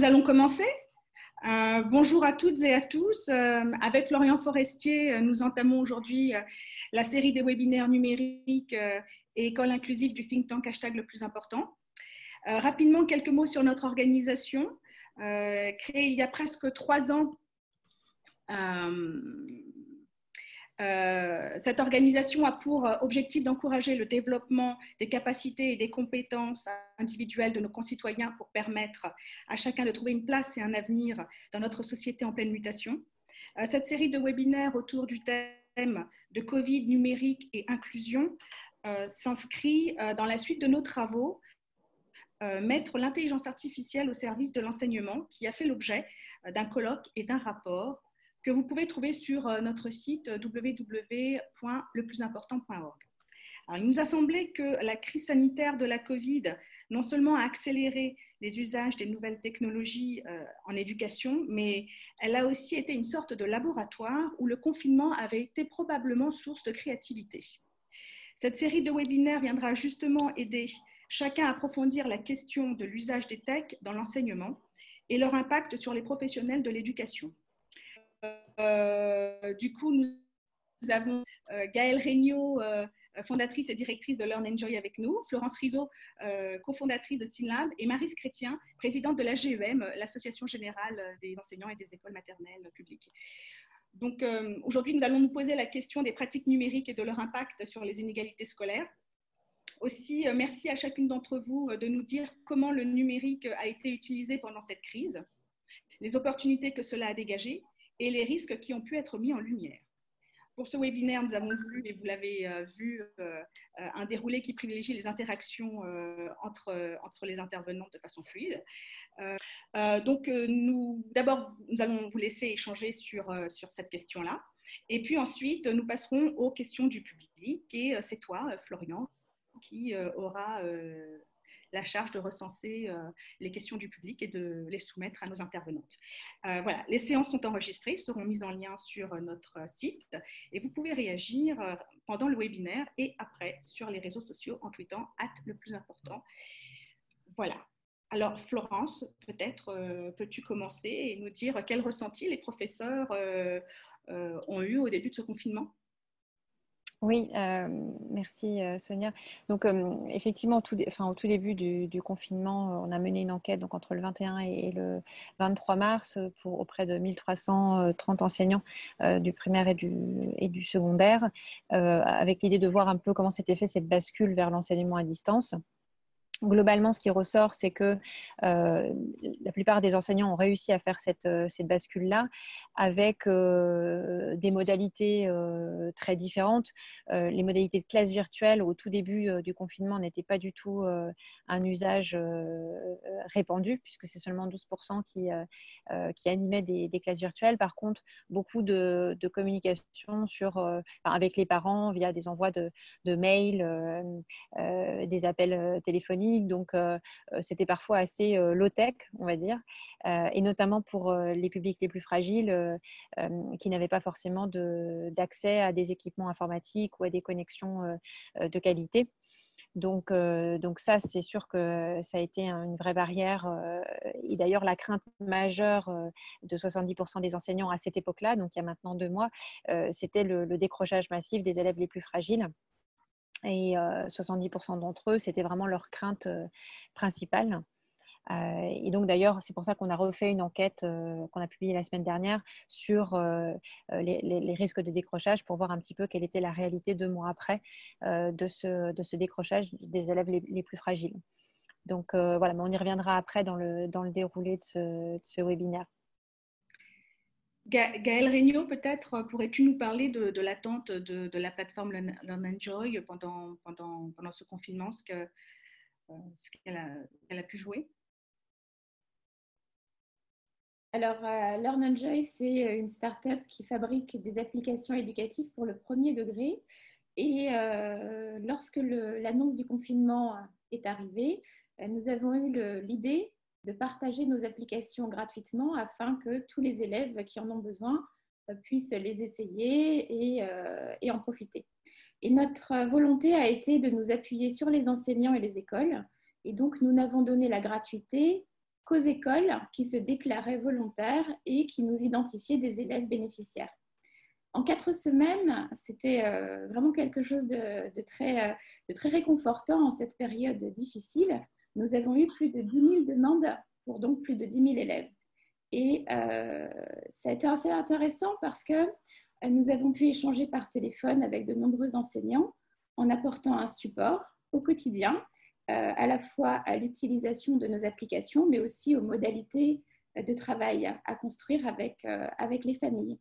nous allons commencer. Euh, bonjour à toutes et à tous. Euh, avec Florian Forestier, euh, nous entamons aujourd'hui la série des webinaires numériques et école inclusive du think tank hashtag le plus important. rapidement, quelques mots sur notre organisation. créée il y a presque trois ans euh, cette organisation a pour euh, objectif d'encourager le développement des capacités et des compétences individuelles de nos concitoyens pour permettre à chacun de trouver une place et un avenir dans notre société en pleine mutation. Euh, cette série de webinaires autour du thème de Covid, numérique et inclusion s'inscrit dans la suite de nos travaux mettre l'intelligence artificielle au service de l'enseignement, qui a fait l'objet d'un colloque et d'un rapport que vous pouvez trouver sur euh, notre site www.leplusimportant.org. il nous a semblé que la crise sanitaire de la Covid non seulement a accéléré les usages des nouvelles technologies euh, en éducation, mais elle a aussi été une sorte de laboratoire où le confinement avait été probablement source de créativité. Cette série de webinaires viendra justement aider chacun à approfondir la question de l'usage des techs dans l'enseignement et leur impact sur les professionnels de l'éducation. Euh, du coup, nous, avons euh, Gaëlle Regnault, euh, fondatrice et directrice de Learn Enjoy avec nous, Florence Rizzo, cofondatrice de Synlab, et Marise Chrétien, présidente de l'AGEM, l'Association générale des enseignants et des écoles maternelles publiques. Donc aujourd'hui, nous allons nous poser la question des pratiques numériques et de leur impact sur les inégalités scolaires. Aussi, merci à chacune d'entre vous de nous dire comment le numérique a été utilisé pendant cette crise, les opportunités que cela a dégagées et les risques qui ont pu être mis en lumière. Pour ce webinaire, nous avons voulu, et vous l'avez euh, vu, euh, euh, un déroulé qui privilégie les interactions entre, entre les intervenants de façon fluide. donc, d'abord, nous allons vous laisser échanger sur, sur cette question-là. Et puis ensuite, nous passerons aux questions du public. Et c'est toi, Florian, qui aura la charge de recenser euh, les questions du public et de les soumettre à nos intervenantes. Euh, voilà, les séances sont enregistrées, seront mises en lien sur notre site et vous pouvez réagir euh, pendant le webinaire et après sur les réseaux sociaux en tweetant at le plus important. Voilà. Alors, Florence, peut-être peux-tu commencer et nous dire quel ressenti les professeurs ont eu au début de ce confinement? Oui, euh, merci euh, Sonia. Donc euh, effectivement, au tout, début du, confinement, on a mené une enquête donc, entre le 21 et, le 23 mars pour, auprès de 1330 enseignants du primaire et du, et du secondaire, avec l'idée de voir un peu comment s'était fait cette bascule vers l'enseignement à distance. Globalement, ce qui ressort, c'est que euh, la plupart des enseignants ont réussi à faire cette, euh, bascule-là avec euh, des modalités très différentes. les modalités de classe virtuelle au tout début du confinement n'étaient pas du tout un usage répandu, puisque c'est seulement 12% qui, qui animaient des, classes virtuelles. Par contre, beaucoup de, communication avec les parents via des envois de, de mails, des appels téléphoniques donc euh, euh, c'était parfois assez euh, low-tech, on va dire, et notamment pour les publics les plus fragiles qui n'avaient pas forcément d'accès à des équipements informatiques ou à des connexions de qualité. Donc, donc ça, c'est sûr que ça a été une vraie barrière. et d'ailleurs, la crainte majeure de 70% des enseignants à cette époque-là, donc il y a maintenant deux mois, c'était le, décrochage massif des élèves les plus fragiles. Et 70% d'entre eux, c'était vraiment leur crainte principale. et donc d'ailleurs, c'est pour ça qu'on a refait une enquête qu'on a publiée la semaine dernière sur les, risques de décrochage pour voir un petit peu quelle était la réalité deux mois après de, ce, décrochage des élèves les, plus fragiles. Donc voilà, mais on y reviendra après dans le, déroulé de ce webinaire. Gaël Regnault, peut-être euh, pourrais-tu nous parler de, l'attente de, la plateforme Learn pendant, ce confinement, ce qu'elle a, pu jouer? Alors, euh, Learn Enjoy, c'est une start-up qui fabrique des applications éducatives pour le premier degré. Et euh, lorsque l'annonce du confinement est arrivée, nous avons eu l'idée de partager nos applications gratuitement afin que tous les élèves qui en ont besoin euh, puissent les essayer euh, et, en profiter. Et notre volonté a été de nous appuyer sur les enseignants et les écoles. Et donc, nous n'avons donné la gratuité qu'aux écoles qui se déclaraient volontaires et qui nous identifiaient des élèves bénéficiaires. En quatre semaines, c'était euh, vraiment quelque chose de, très, de très réconfortant en cette période difficile. Nous avons eu plus de 10 000 demandes pour donc plus de 10 000 élèves. Et euh, ça a été assez intéressant parce que nous avons pu échanger par téléphone avec de nombreux enseignants en apportant un support au quotidien, à la fois à l'utilisation de nos applications, mais aussi aux modalités de travail à construire avec, avec les familles.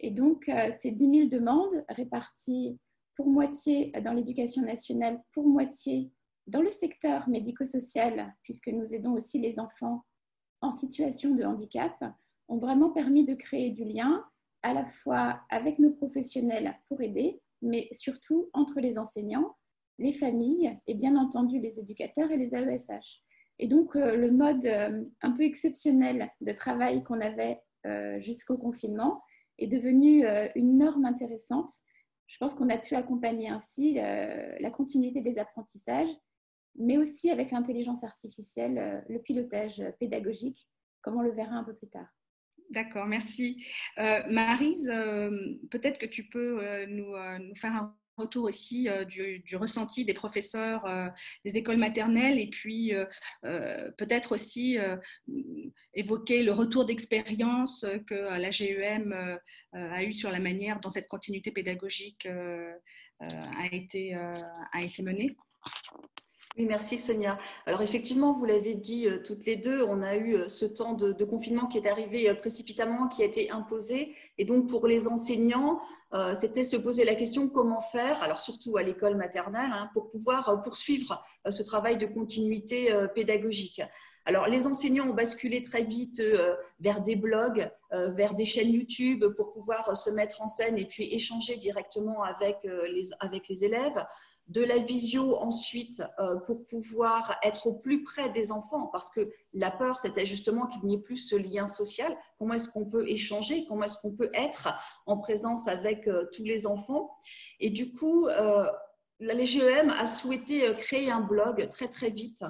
Et donc, euh, ces 10 000 demandes réparties pour moitié dans l'éducation nationale, pour moitié dans le secteur médico-social, puisque nous aidons aussi les enfants en situation de handicap, ont vraiment permis de créer du lien à la fois avec nos professionnels pour aider, mais surtout entre les enseignants, les familles et bien entendu les éducateurs et les AESH. Et donc, euh, le mode euh, un peu exceptionnel de travail qu'on avait jusqu'au confinement est devenue euh, une norme intéressante. Je pense qu'on a pu accompagner ainsi euh, la continuité des apprentissages, mais aussi avec l'intelligence artificielle, euh, le pilotage pédagogique, comme on le verra un peu plus tard. D'accord, merci. Marise, peut-être que tu peux nous, faire un retour aussi euh, du, ressenti des professeurs euh, des écoles maternelles et puis euh, peut-être aussi évoquer le retour d'expérience que la GEM a eu sur la manière dont cette continuité pédagogique a été menée. Oui, merci Sonia. Alors effectivement, vous l'avez dit euh, toutes les deux, on a eu euh, ce temps de, confinement qui est arrivé euh, précipitamment, qui a été imposé. Et donc pour les enseignants, c'était se poser la question comment faire, alors surtout à l'école maternelle, hein, pour pouvoir poursuivre ce travail de continuité pédagogique. Alors, les enseignants ont basculé très vite vers des blogs, vers des chaînes YouTube pour pouvoir se mettre en scène et puis échanger directement avec les, avec les élèves de la visio ensuite euh, pour pouvoir être au plus près des enfants, parce que la peur, c'était justement qu'il n'y ait plus ce lien social. Comment est-ce qu'on peut échanger? Comment est-ce qu'on peut être en présence avec euh, tous les enfants? Et du coup, euh, la LGEM a souhaité créer un blog très très vite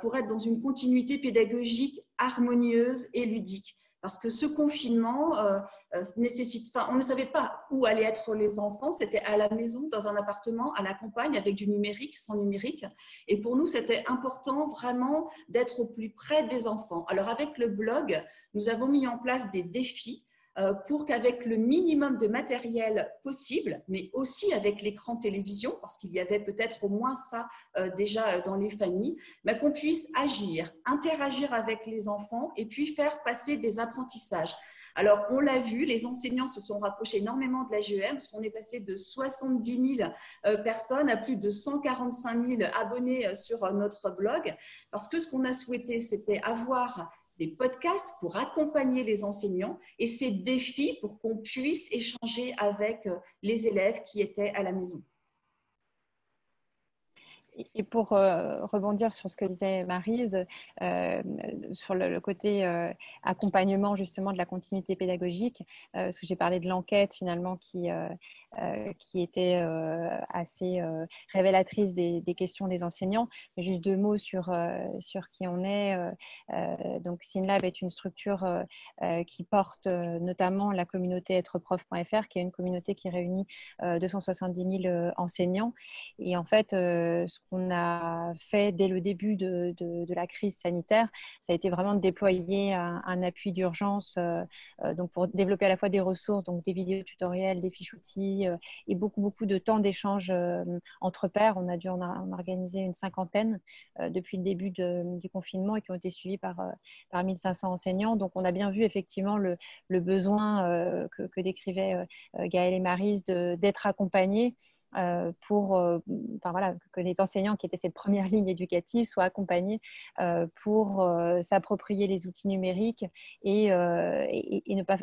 pour être dans une continuité pédagogique harmonieuse et ludique parce que ce confinement euh, euh, nécessite, enfin, on ne savait pas où allaient être les enfants, c'était à la maison, dans un appartement, à la campagne, avec du numérique, sans numérique. Et pour nous, c'était important vraiment d'être au plus près des enfants. Alors avec le blog, nous avons mis en place des défis pour qu'avec le minimum de matériel possible, mais aussi avec l'écran télévision, parce qu'il y avait peut-être au moins ça euh, déjà euh, dans les familles, bah, qu'on puisse agir, interagir avec les enfants et puis faire passer des apprentissages. Alors, on l'a vu, les enseignants se sont rapprochés énormément de la GEM, parce qu'on est passé de 70 000 personnes à plus de 145 000 abonnés sur notre blog, parce que ce qu'on a souhaité, c'était avoir des podcasts pour accompagner les enseignants et ces défis pour qu'on puisse échanger avec euh, les élèves qui étaient à la maison. Et pour euh, rebondir sur ce que disait Marise, euh, sur le, côté euh, accompagnement justement de la continuité pédagogique, parce que j'ai parlé de l'enquête finalement qui, qui était assez révélatrice des, questions des enseignants. Juste deux mots sur, sur qui on est. donc SynLab est une structure qui porte notamment la communauté êtreprof.fr, qui est une communauté qui réunit 270 000 enseignants. Et en fait, ce qu'on a fait dès le début de, la crise sanitaire, ça a été vraiment de déployer un, appui d'urgence euh, euh, donc pour développer à la fois des ressources, donc des vidéos tutoriels, des fiches outils euh, et beaucoup, beaucoup de temps d'échange entre pairs. On a dû en, organiser une cinquantaine depuis le début du confinement et qui ont été suivis par, par 1500 enseignants. Donc, on a bien vu effectivement le, besoin que, que décrivaient Gaël et Marise d'être accompagnés pour euh, enfin, voilà, que les enseignants qui étaient cette première ligne éducative soient accompagnés euh, pour s'approprier les outils numériques et, ne pas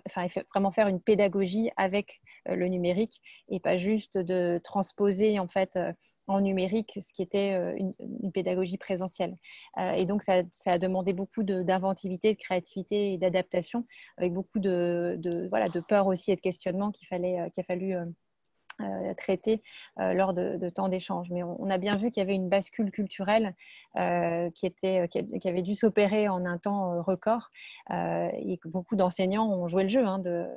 vraiment faire une pédagogie avec le numérique et pas juste de transposer en fait en numérique ce qui était une, pédagogie présentielle. et donc, ça, a demandé beaucoup d'inventivité, de, créativité et d'adaptation, avec beaucoup de, peur aussi et de questionnement qu'il fallait, a fallu euh, traité euh, lors de, temps d'échange. Mais on, a bien vu qu'il y avait une bascule culturelle euh, qui, était, qui, avait dû s'opérer en un temps record et que beaucoup d'enseignants ont joué le jeu hein, de,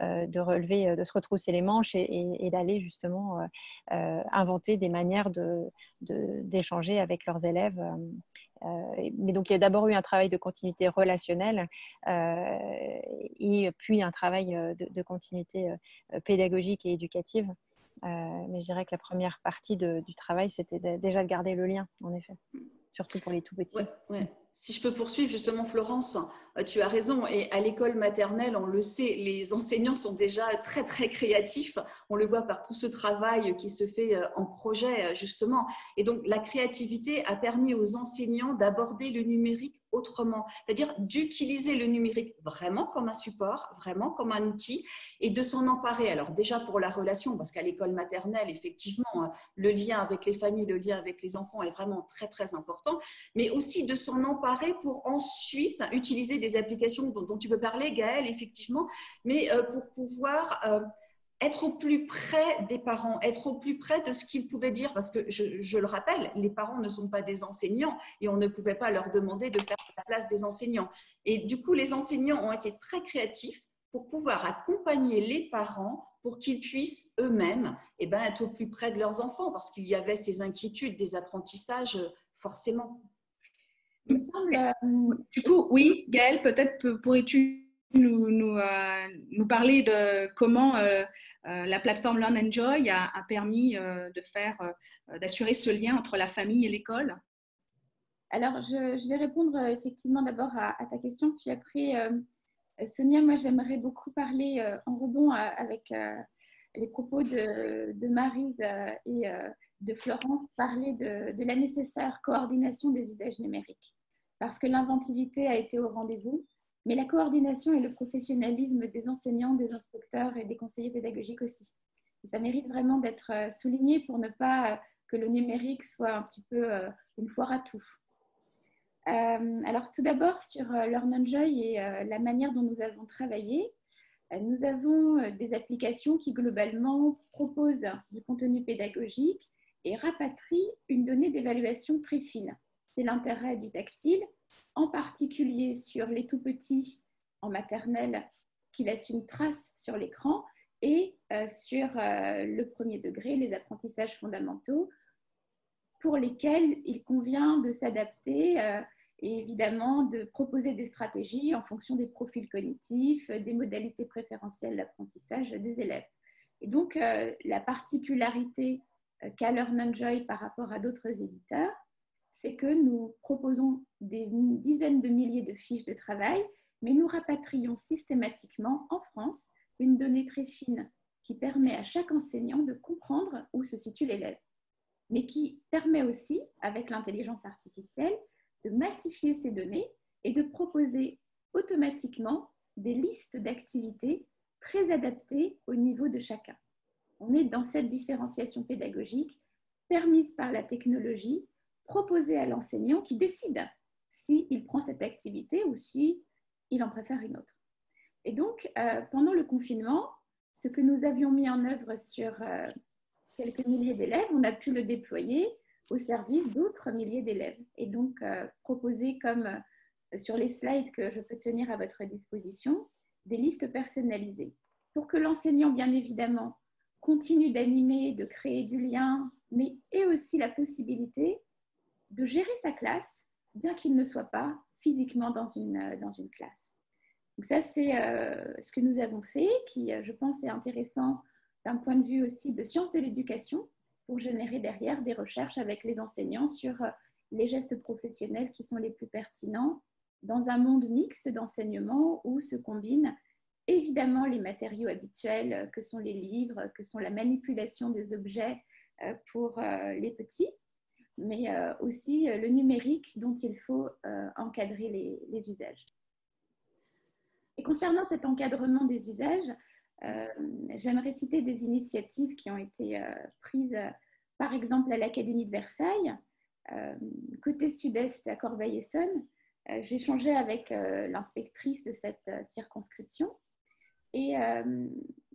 de, relever, de se retrousser les manches et, d'aller justement inventer des manières d'échanger avec leurs élèves. mais donc, il y a d'abord eu un travail de continuité relationnelle et puis un travail de, continuité pédagogique et éducative euh, mais je dirais que la première partie du travail, c'était déjà de garder le lien, en effet, surtout pour les tout petits. Si je peux poursuivre, justement, Florence, euh, tu as raison. Et à l'école maternelle, on le sait, les enseignants sont déjà très, très créatifs. On le voit par tout ce travail qui se fait euh, en projet, justement. Et donc, la créativité a permis aux enseignants d'aborder le numérique autrement, c'est-à-dire d'utiliser le numérique vraiment comme un support, vraiment comme un outil et de s'en emparer. Alors déjà pour la relation, parce qu'à l'école maternelle, effectivement, le lien avec les familles, le lien avec les enfants est vraiment très très important, mais aussi de s'en emparer pour ensuite utiliser des applications dont, tu peux parler, Gaëlle, effectivement, mais euh, pour pouvoir... Euh, être au plus près des parents, être au plus près de ce qu'ils pouvaient dire, parce que je, le rappelle, les parents ne sont pas des enseignants et on ne pouvait pas leur demander de faire la place des enseignants. Et du coup, les enseignants ont été très créatifs pour pouvoir accompagner les parents pour qu'ils puissent eux-mêmes eh ben, être au plus près de leurs enfants, parce qu'il y avait ces inquiétudes des apprentissages forcément. Il me semble, euh, du coup, oui, Gaëlle, peut-être pourrais-tu euh, nous, parler de comment euh, la plateforme Learn Enjoy a, a permis de faire, d'assurer ce lien entre la famille et l'école? Alors, je, vais répondre effectivement d'abord à, ta question, puis après, Sonia, moi j'aimerais beaucoup parler en rebond avec les propos de, de Marie et de Florence, parler de, la nécessaire coordination des usages numériques, parce que l'inventivité a été au rendez-vous mais la coordination et le professionnalisme des enseignants, des inspecteurs et des conseillers pédagogiques aussi. ça mérite vraiment d'être euh, souligné pour ne pas euh, que le numérique soit un petit peu euh, une foire à tout. alors tout d'abord sur Learn Enjoy et la manière dont nous avons travaillé, nous avons des applications qui globalement proposent du contenu pédagogique et rapatrient une donnée d'évaluation très fine. C'est l'intérêt du tactile en particulier sur les tout petits en maternelle qui laissent une trace sur l'écran et euh, sur euh, le premier degré, les apprentissages fondamentaux pour lesquels il convient de s'adapter euh, et évidemment de proposer des stratégies en fonction des profils cognitifs, des modalités préférentielles d'apprentissage des élèves. Et donc, la particularité qu'a Learn Joy par rapport à d'autres éditeurs, c'est que nous proposons des dizaines de milliers de fiches de travail, mais nous rapatrions systématiquement en France une donnée très fine qui permet à chaque enseignant de comprendre où se situe l'élève, mais qui permet aussi, avec l'intelligence artificielle, de massifier ces données et de proposer automatiquement des listes d'activités très adaptées au niveau de chacun. On est dans cette différenciation pédagogique permise par la technologie proposer à l'enseignant qui décide s'il prend cette activité ou s'il il en préfère une autre. Et donc, euh, pendant le confinement, ce que nous avions mis en œuvre sur euh, quelques milliers d'élèves, on a pu le déployer au service d'autres milliers d'élèves. Et donc, euh, proposer comme sur les slides que je peux tenir à votre disposition, des listes personnalisées pour que l'enseignant, bien évidemment, continue d'animer, de créer du lien, mais ait aussi la possibilité de gérer sa classe, bien qu'il ne soit pas physiquement dans une, euh, dans une classe. Donc ça, c'est euh, ce que nous avons fait, qui, euh, je pense, est intéressant d'un point de vue aussi de sciences de l'éducation, pour générer derrière des recherches avec les enseignants sur les gestes professionnels qui sont les plus pertinents dans un monde mixte d'enseignement où se combinent évidemment les matériaux habituels que sont les livres, que sont la manipulation des objets pour les petits, mais euh, aussi euh, le numérique dont il faut euh, encadrer les, usages. Et concernant cet encadrement des usages, j'aimerais citer des initiatives qui ont été prises, par exemple, à l'Académie de Versailles, côté sud-est à Corbeil-Essonne. J'ai échangé avec l'inspectrice de cette circonscription et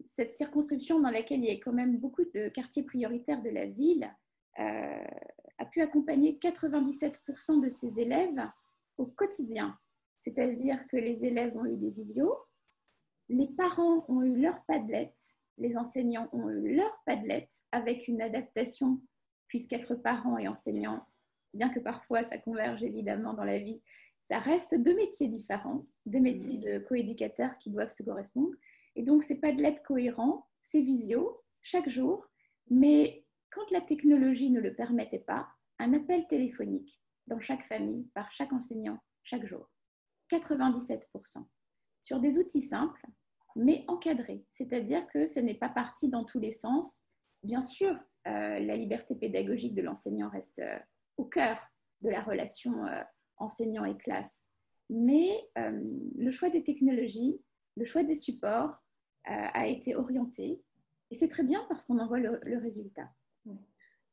cette circonscription dans laquelle il y a quand même beaucoup de quartiers prioritaires de la ville euh, a pu accompagner 97% de ses élèves au quotidien. C'est-à-dire que les élèves ont eu des visios, les parents ont eu leur padlet, les enseignants ont eu leur padlet avec une adaptation, puisqu'être parent et enseignant, bien que parfois ça converge évidemment dans la vie, ça reste deux métiers différents, deux métiers de coéducateurs qui doivent se correspondre. Et donc, c'est padlet cohérent, c'est visio, chaque jour, mais quand la technologie ne le permettait pas, un appel téléphonique dans chaque famille, par chaque enseignant, chaque jour. 97%. Sur des outils simples, mais encadrés. C'est-à-dire que ce n'est pas parti dans tous les sens. Bien sûr, euh, la liberté pédagogique de l'enseignant reste euh, au cœur de la relation euh, enseignant et classe. Mais le choix des technologies, le choix des supports a été orienté. Et c'est très bien parce qu'on en voit le résultat.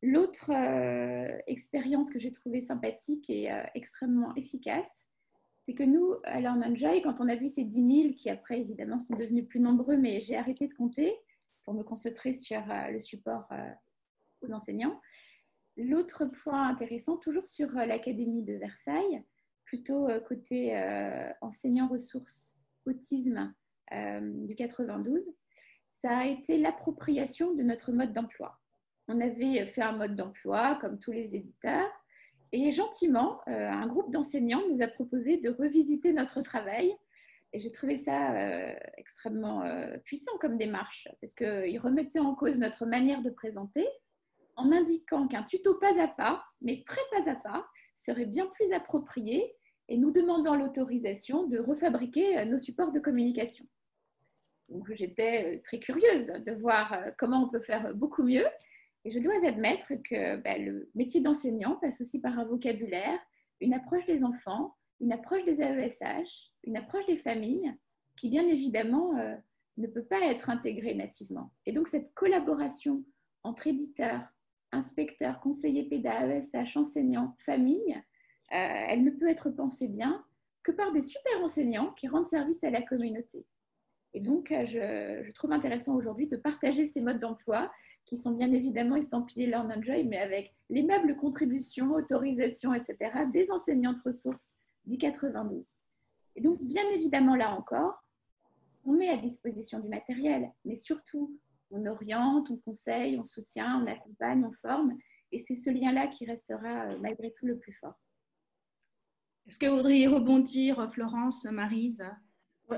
L'autre euh, expérience que j'ai trouvée sympathique et euh, extrêmement efficace, c'est que nous, à Learn Enjoy, quand on a vu ces 10 000, qui après évidemment sont devenus plus nombreux, mais j'ai arrêté de compter pour me concentrer sur euh, le support aux enseignants. L'autre point intéressant, toujours sur l'Académie de Versailles, plutôt côté enseignant ressources autisme du 92, ça a été l'appropriation de notre mode d'emploi on avait fait un mode d'emploi comme tous les éditeurs. Et gentiment, euh, un groupe d'enseignants nous a proposé de revisiter notre travail. Et j'ai trouvé ça euh, extrêmement euh, puissant comme démarche, parce qu'ils remettaient en cause notre manière de présenter en indiquant qu'un tuto pas à pas, mais très pas à pas, serait bien plus approprié et nous demandant l'autorisation de refabriquer nos supports de communication. J'étais très curieuse de voir comment on peut faire beaucoup mieux et je dois admettre que ben, le métier d'enseignant passe aussi par un vocabulaire, une approche des enfants, une approche des AESH, une approche des familles, qui bien évidemment euh, ne peut pas être intégrée nativement. Et donc cette collaboration entre éditeurs, inspecteurs, conseillers PEDA, AESH, enseignants, familles, euh, elle ne peut être pensée bien que par des super enseignants qui rendent service à la communauté. Et donc, euh, je, je trouve intéressant aujourd'hui de partager ces modes d'emploi qui sont bien évidemment estampillés Learn Enjoy, mais avec l'aimable contribution, autorisation, etc., des enseignantes ressources du 92. Et donc, bien évidemment, là encore, on met à disposition du matériel, mais surtout, on oriente, on conseille, on soutient, on accompagne, on forme, et c'est ce lien-là qui restera euh, malgré tout le plus fort. Est-ce que vous voudriez rebondir, Florence, Marise?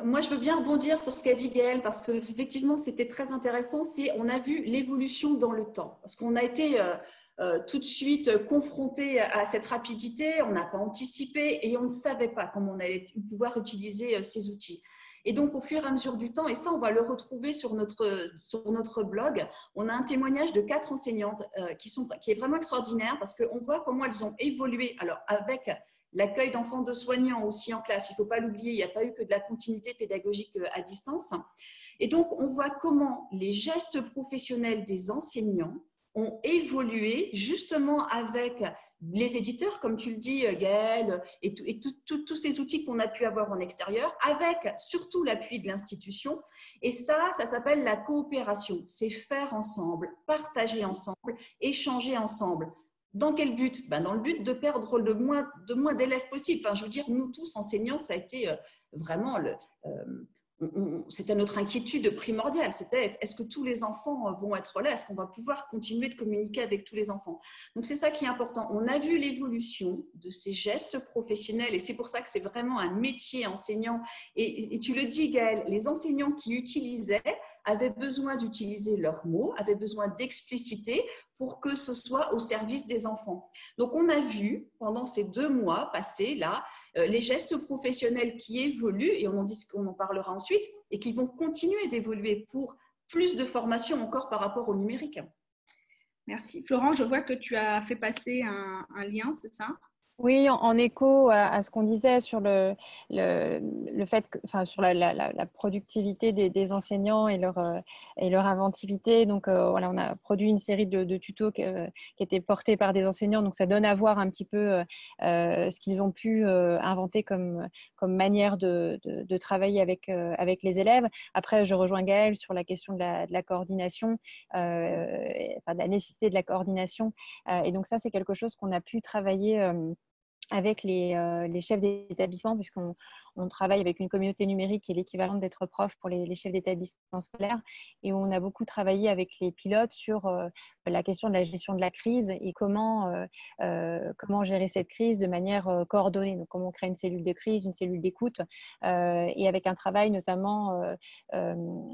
Moi, je veux bien rebondir sur ce qu'a dit Gaëlle parce qu'effectivement, c'était très intéressant. C'est on a vu l'évolution dans le temps parce qu'on a été euh, euh, tout de suite confronté à cette rapidité, on n'a pas anticipé et on ne savait pas comment on allait pouvoir utiliser euh, ces outils. Et donc, au fur et à mesure du temps, et ça, on va le retrouver sur notre, sur notre blog, on a un témoignage de quatre enseignantes qui, sont, qui est vraiment extraordinaire parce qu'on voit comment elles ont évolué. Alors, avec L'accueil d'enfants de soignants aussi en classe, il ne faut pas l'oublier, il n'y a pas eu que de la continuité pédagogique euh, à distance. Et donc, on voit comment les gestes professionnels des enseignants ont évolué justement avec les éditeurs, comme tu le dis, euh, Gaëlle, et, tous ces outils qu'on a pu avoir en extérieur, avec surtout l'appui de l'institution. Et ça, ça s'appelle la coopération. C'est faire ensemble, partager ensemble, échanger ensemble. Dans quel but? Ben Dans le but de perdre le moins d'élèves possible. Enfin, je veux dire, nous tous, enseignants, ça a été euh, vraiment le, euh, c'était notre inquiétude primordiale. C'était est-ce que tous les enfants vont être là? Est-ce qu'on va pouvoir continuer de communiquer avec tous les enfants? Donc c'est ça qui est important. On a vu l'évolution de ces gestes professionnels et c'est pour ça que c'est vraiment un métier enseignant. Et, tu le dis, Gaëlle, les enseignants qui utilisaient avaient besoin d'utiliser leurs mots, avaient besoin d'expliciter pour que ce soit au service des enfants. Donc on a vu pendant ces deux mois passés là euh, les gestes professionnels qui évoluent et on en, dit, en parlera ensuite et qui vont continuer d'évoluer pour plus de formation encore par rapport au numérique. Merci. Florent, je vois que tu as fait passer un, lien, c'est ça? Oui, en, écho à, ce qu'on disait sur le, fait sur la, productivité des, enseignants et leur, euh, et leur inventivité. Donc, euh, voilà, on a produit une série de, tutos qui, euh, qui, étaient portés par des enseignants. Donc, ça donne à voir un petit peu ce qu'ils ont pu inventer comme, manière de, de, travailler avec, les élèves. Après, je rejoins Gaëlle sur la question de la, coordination, de la nécessité de la coordination. et donc, ça, c'est quelque chose qu'on a pu travailler avec les, euh, les chefs d'établissement, puisqu'on on travaille avec une communauté numérique qui est l'équivalent d'être prof pour les, chefs d'établissement scolaire. Et on a beaucoup travaillé avec les pilotes sur euh, la question de la gestion de la crise et comment, euh, comment gérer cette crise de manière coordonnée. Donc, comment on crée une cellule de crise, une cellule d'écoute, et avec un travail notamment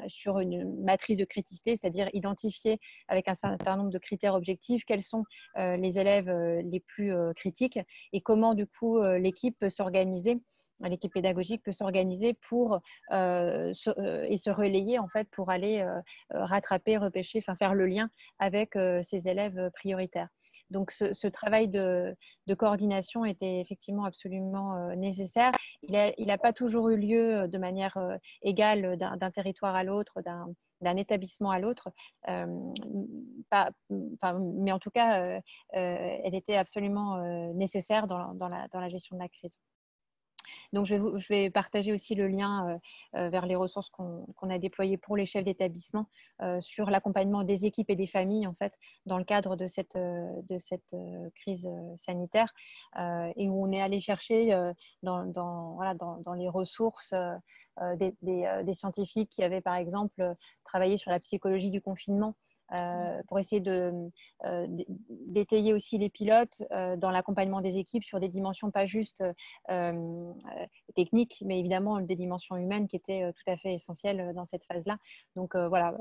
sur une matrice de criticité, c'est-à-dire identifier avec un certain nombre de critères objectifs quels sont les élèves les plus critiques et comment du coup euh, l'équipe peut s'organiser l'équipe pédagogique peut s'organiser pour euh, et se relayer en fait pour aller euh, rattraper, repêcher, enfin faire le lien avec ses élèves prioritaires. Donc ce, travail de, coordination était effectivement absolument nécessaire. Il n'a pas toujours eu lieu de manière égale d'un territoire à l'autre, d'un établissement à l'autre. mais en tout cas, elle était absolument nécessaire dans la gestion de la crise. Donc, je vais, partager aussi le lien euh, euh, vers les ressources qu'on a déployées pour les chefs d'établissement euh, sur l'accompagnement des équipes et des familles, en fait, dans le cadre de cette, crise sanitaire, et où on est allé chercher dans, les ressources des, scientifiques qui avaient, par exemple, travaillé sur la psychologie du confinement euh, pour essayer euh, d'étayer aussi les pilotes euh, dans l'accompagnement des équipes sur des dimensions pas juste techniques, mais évidemment des dimensions humaines qui étaient tout à fait essentielles dans cette phase-là. Donc voilà,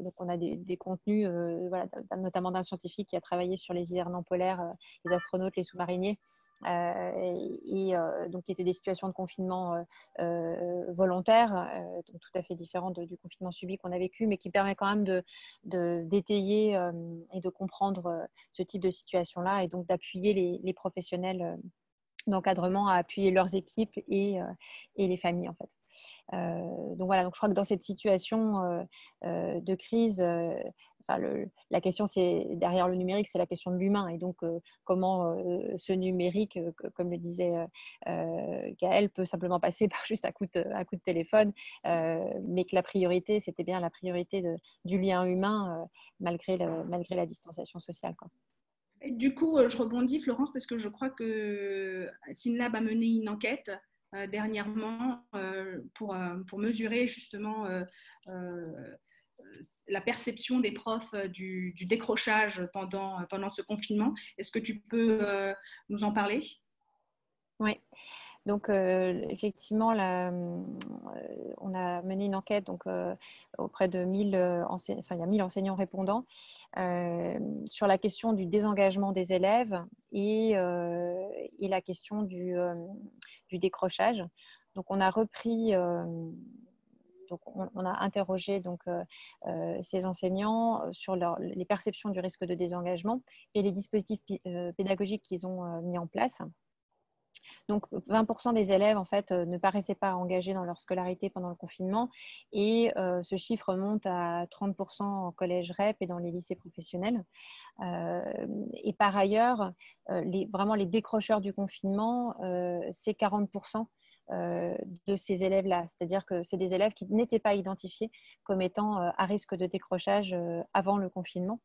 donc on a des, des contenus, voilà, notamment d'un scientifique qui a travaillé sur les hivernants polaires, les astronautes, les sous-mariniers. Euh, et, euh, donc qui étaient des situations de confinement euh, volontaire, donc tout à fait différentes du confinement subi qu'on a vécu, mais qui permet quand même de, d'étayer et de comprendre ce type de situation-là et donc d'appuyer les, professionnels d'encadrement à appuyer leurs équipes et, et les familles en fait. donc voilà, donc je crois que dans cette situation de crise, la question, c'est derrière le numérique, c'est la question de l'humain. Et donc, euh, comment euh, ce numérique, euh, comme le disait Gaël, peut simplement passer par juste un coup de, téléphone, mais que la priorité, c'était bien la priorité du lien humain, malgré, la distanciation sociale. Du coup, je rebondis, Florence, parce que je crois que SynLab a mené une enquête dernièrement pour mesurer justement la perception des profs euh, du, décrochage pendant, pendant ce confinement. Est-ce que tu peux euh, nous en parler? Oui. Donc, euh, effectivement, on a mené une enquête donc, auprès de 1000 enseignants, enfin, il y a 1000 enseignants répondants sur la question du désengagement des élèves et, et la question du, du, décrochage. Donc, on a repris on, a interrogé donc, euh, euh, ces enseignants euh, sur les perceptions du risque de désengagement et les dispositifs pédagogiques qu'ils ont mis en place. Donc, 20% des élèves, en fait, ne paraissaient pas engagés dans leur scolarité pendant le confinement. Et ce chiffre monte à 30% en collège REP et dans les lycées professionnels. et par ailleurs, les, vraiment, les décrocheurs du confinement, c'est 40% euh, de ces élèves-là. C'est-à-dire que c'est des élèves qui n'étaient pas identifiés comme étant euh, à risque de décrochage euh, avant le confinement.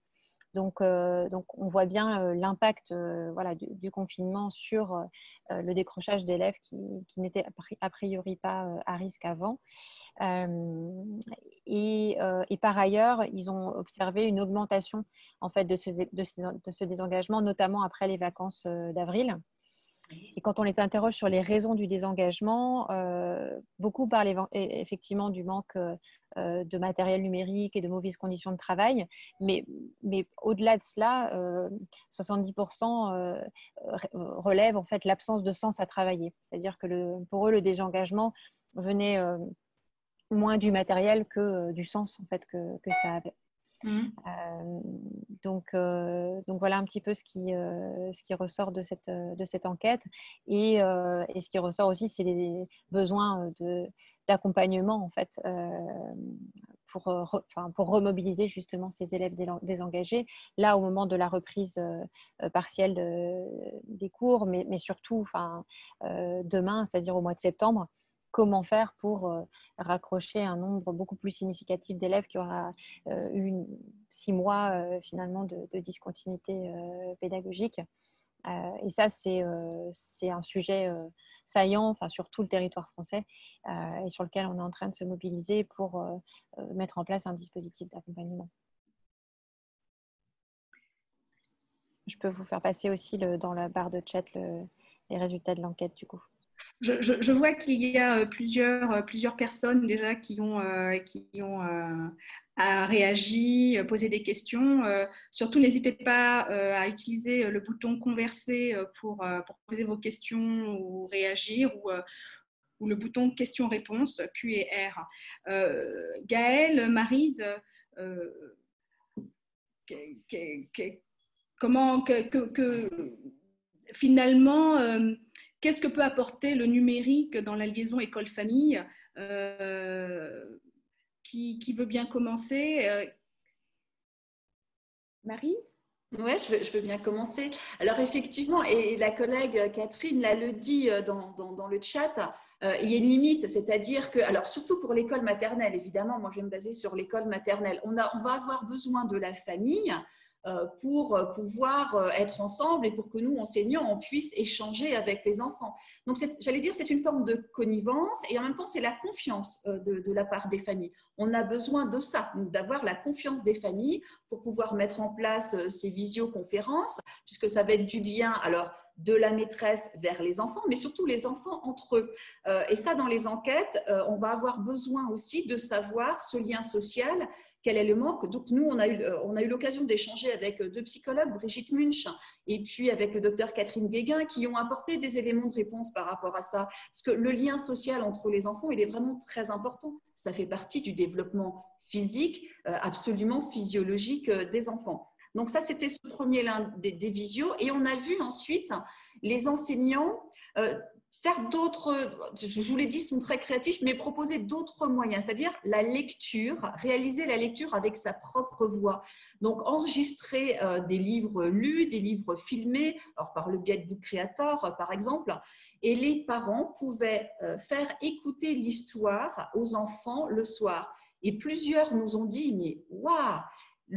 Donc, donc on voit bien l'impact voilà, du, confinement sur le décrochage d'élèves qui, n'étaient a priori pas à risque avant. Et, par ailleurs, ils ont observé une augmentation en fait, de ce désengagement, notamment après les vacances d'avril. Et quand on les interroge sur les raisons du désengagement, euh, beaucoup parlent effectivement du manque euh, de matériel numérique et de mauvaises conditions de travail. Mais, mais au-delà de cela, 70% euh, relèvent en fait l'absence de sens à travailler. C'est-à-dire que pour eux, le désengagement venait moins du matériel que du sens en fait que, que ça avait. Mmh. donc, donc voilà un petit peu ce qui, qui ressort de cette, enquête. Et, ce qui ressort aussi, c'est les besoins d'accompagnement en fait pour, pour remobiliser justement ces élèves désengagés. Là, au moment de la reprise partielle des cours, mais, mais surtout demain, c'est-à-dire au mois de septembre, comment faire pour euh, raccrocher un nombre beaucoup plus significatif d'élèves qui aura euh, eu six mois euh, finalement de, discontinuité pédagogique. et ça, c'est un sujet saillant sur tout le territoire français et sur lequel on est en train de se mobiliser pour mettre en place un dispositif d'accompagnement. Je peux vous faire passer aussi dans la barre de chat les résultats de l'enquête du coup je, vois qu'il y a euh, plusieurs, euh, plusieurs personnes déjà qui ont, euh, qui ont réagi, posé des questions. surtout, n'hésitez pas à utiliser le bouton converser pour, pour poser vos questions ou réagir ou, le bouton questions-réponses Q et R. Gaëlle, Marise, comment que finalement Qu'est-ce que peut apporter le numérique dans la liaison école-famille euh, qui, veut bien commencer euh, Marie? Oui, je veux, bien commencer. Alors effectivement, et la collègue Catherine l'a le dit euh, dans, le chat, il y a une limite, c'est-à-dire que, alors surtout pour l'école maternelle, évidemment, moi je vais me baser sur l'école maternelle, on, a, on va avoir besoin de la famille, pour euh, pouvoir euh, être ensemble et pour que nous, enseignants, on puisse échanger avec les enfants. Donc, j'allais dire, c'est une forme de connivence et en même temps, c'est la confiance de, de, la part des familles. On a besoin de ça, d'avoir la confiance des familles pour pouvoir mettre en place ces visioconférences, puisque ça va être du lien. Alors, de la maîtresse vers les enfants, mais surtout les enfants entre eux. et ça, dans les enquêtes, on va avoir besoin aussi de savoir ce lien social quel est le manque. Donc, nous, on a eu, euh, eu l'occasion d'échanger avec euh, deux psychologues, Brigitte Munch et puis avec le docteur Catherine Guéguin, qui ont apporté des éléments de réponse par rapport à ça. Parce que le lien social entre les enfants, il est vraiment très important. Ça fait partie du développement physique, euh, absolument physiologique des enfants. Donc ça, c'était ce premier lien des, des, visios. Et on a vu ensuite les enseignants faire d'autres, je vous l'ai dit, sont très créatifs, mais proposer d'autres moyens, c'est-à-dire la lecture, réaliser la lecture avec sa propre voix. Donc, enregistrer euh, des livres lus, des livres filmés, alors par le biais de Book Creator, par exemple, et les parents pouvaient euh, faire écouter l'histoire aux enfants le soir. Et plusieurs nous ont dit, mais waouh,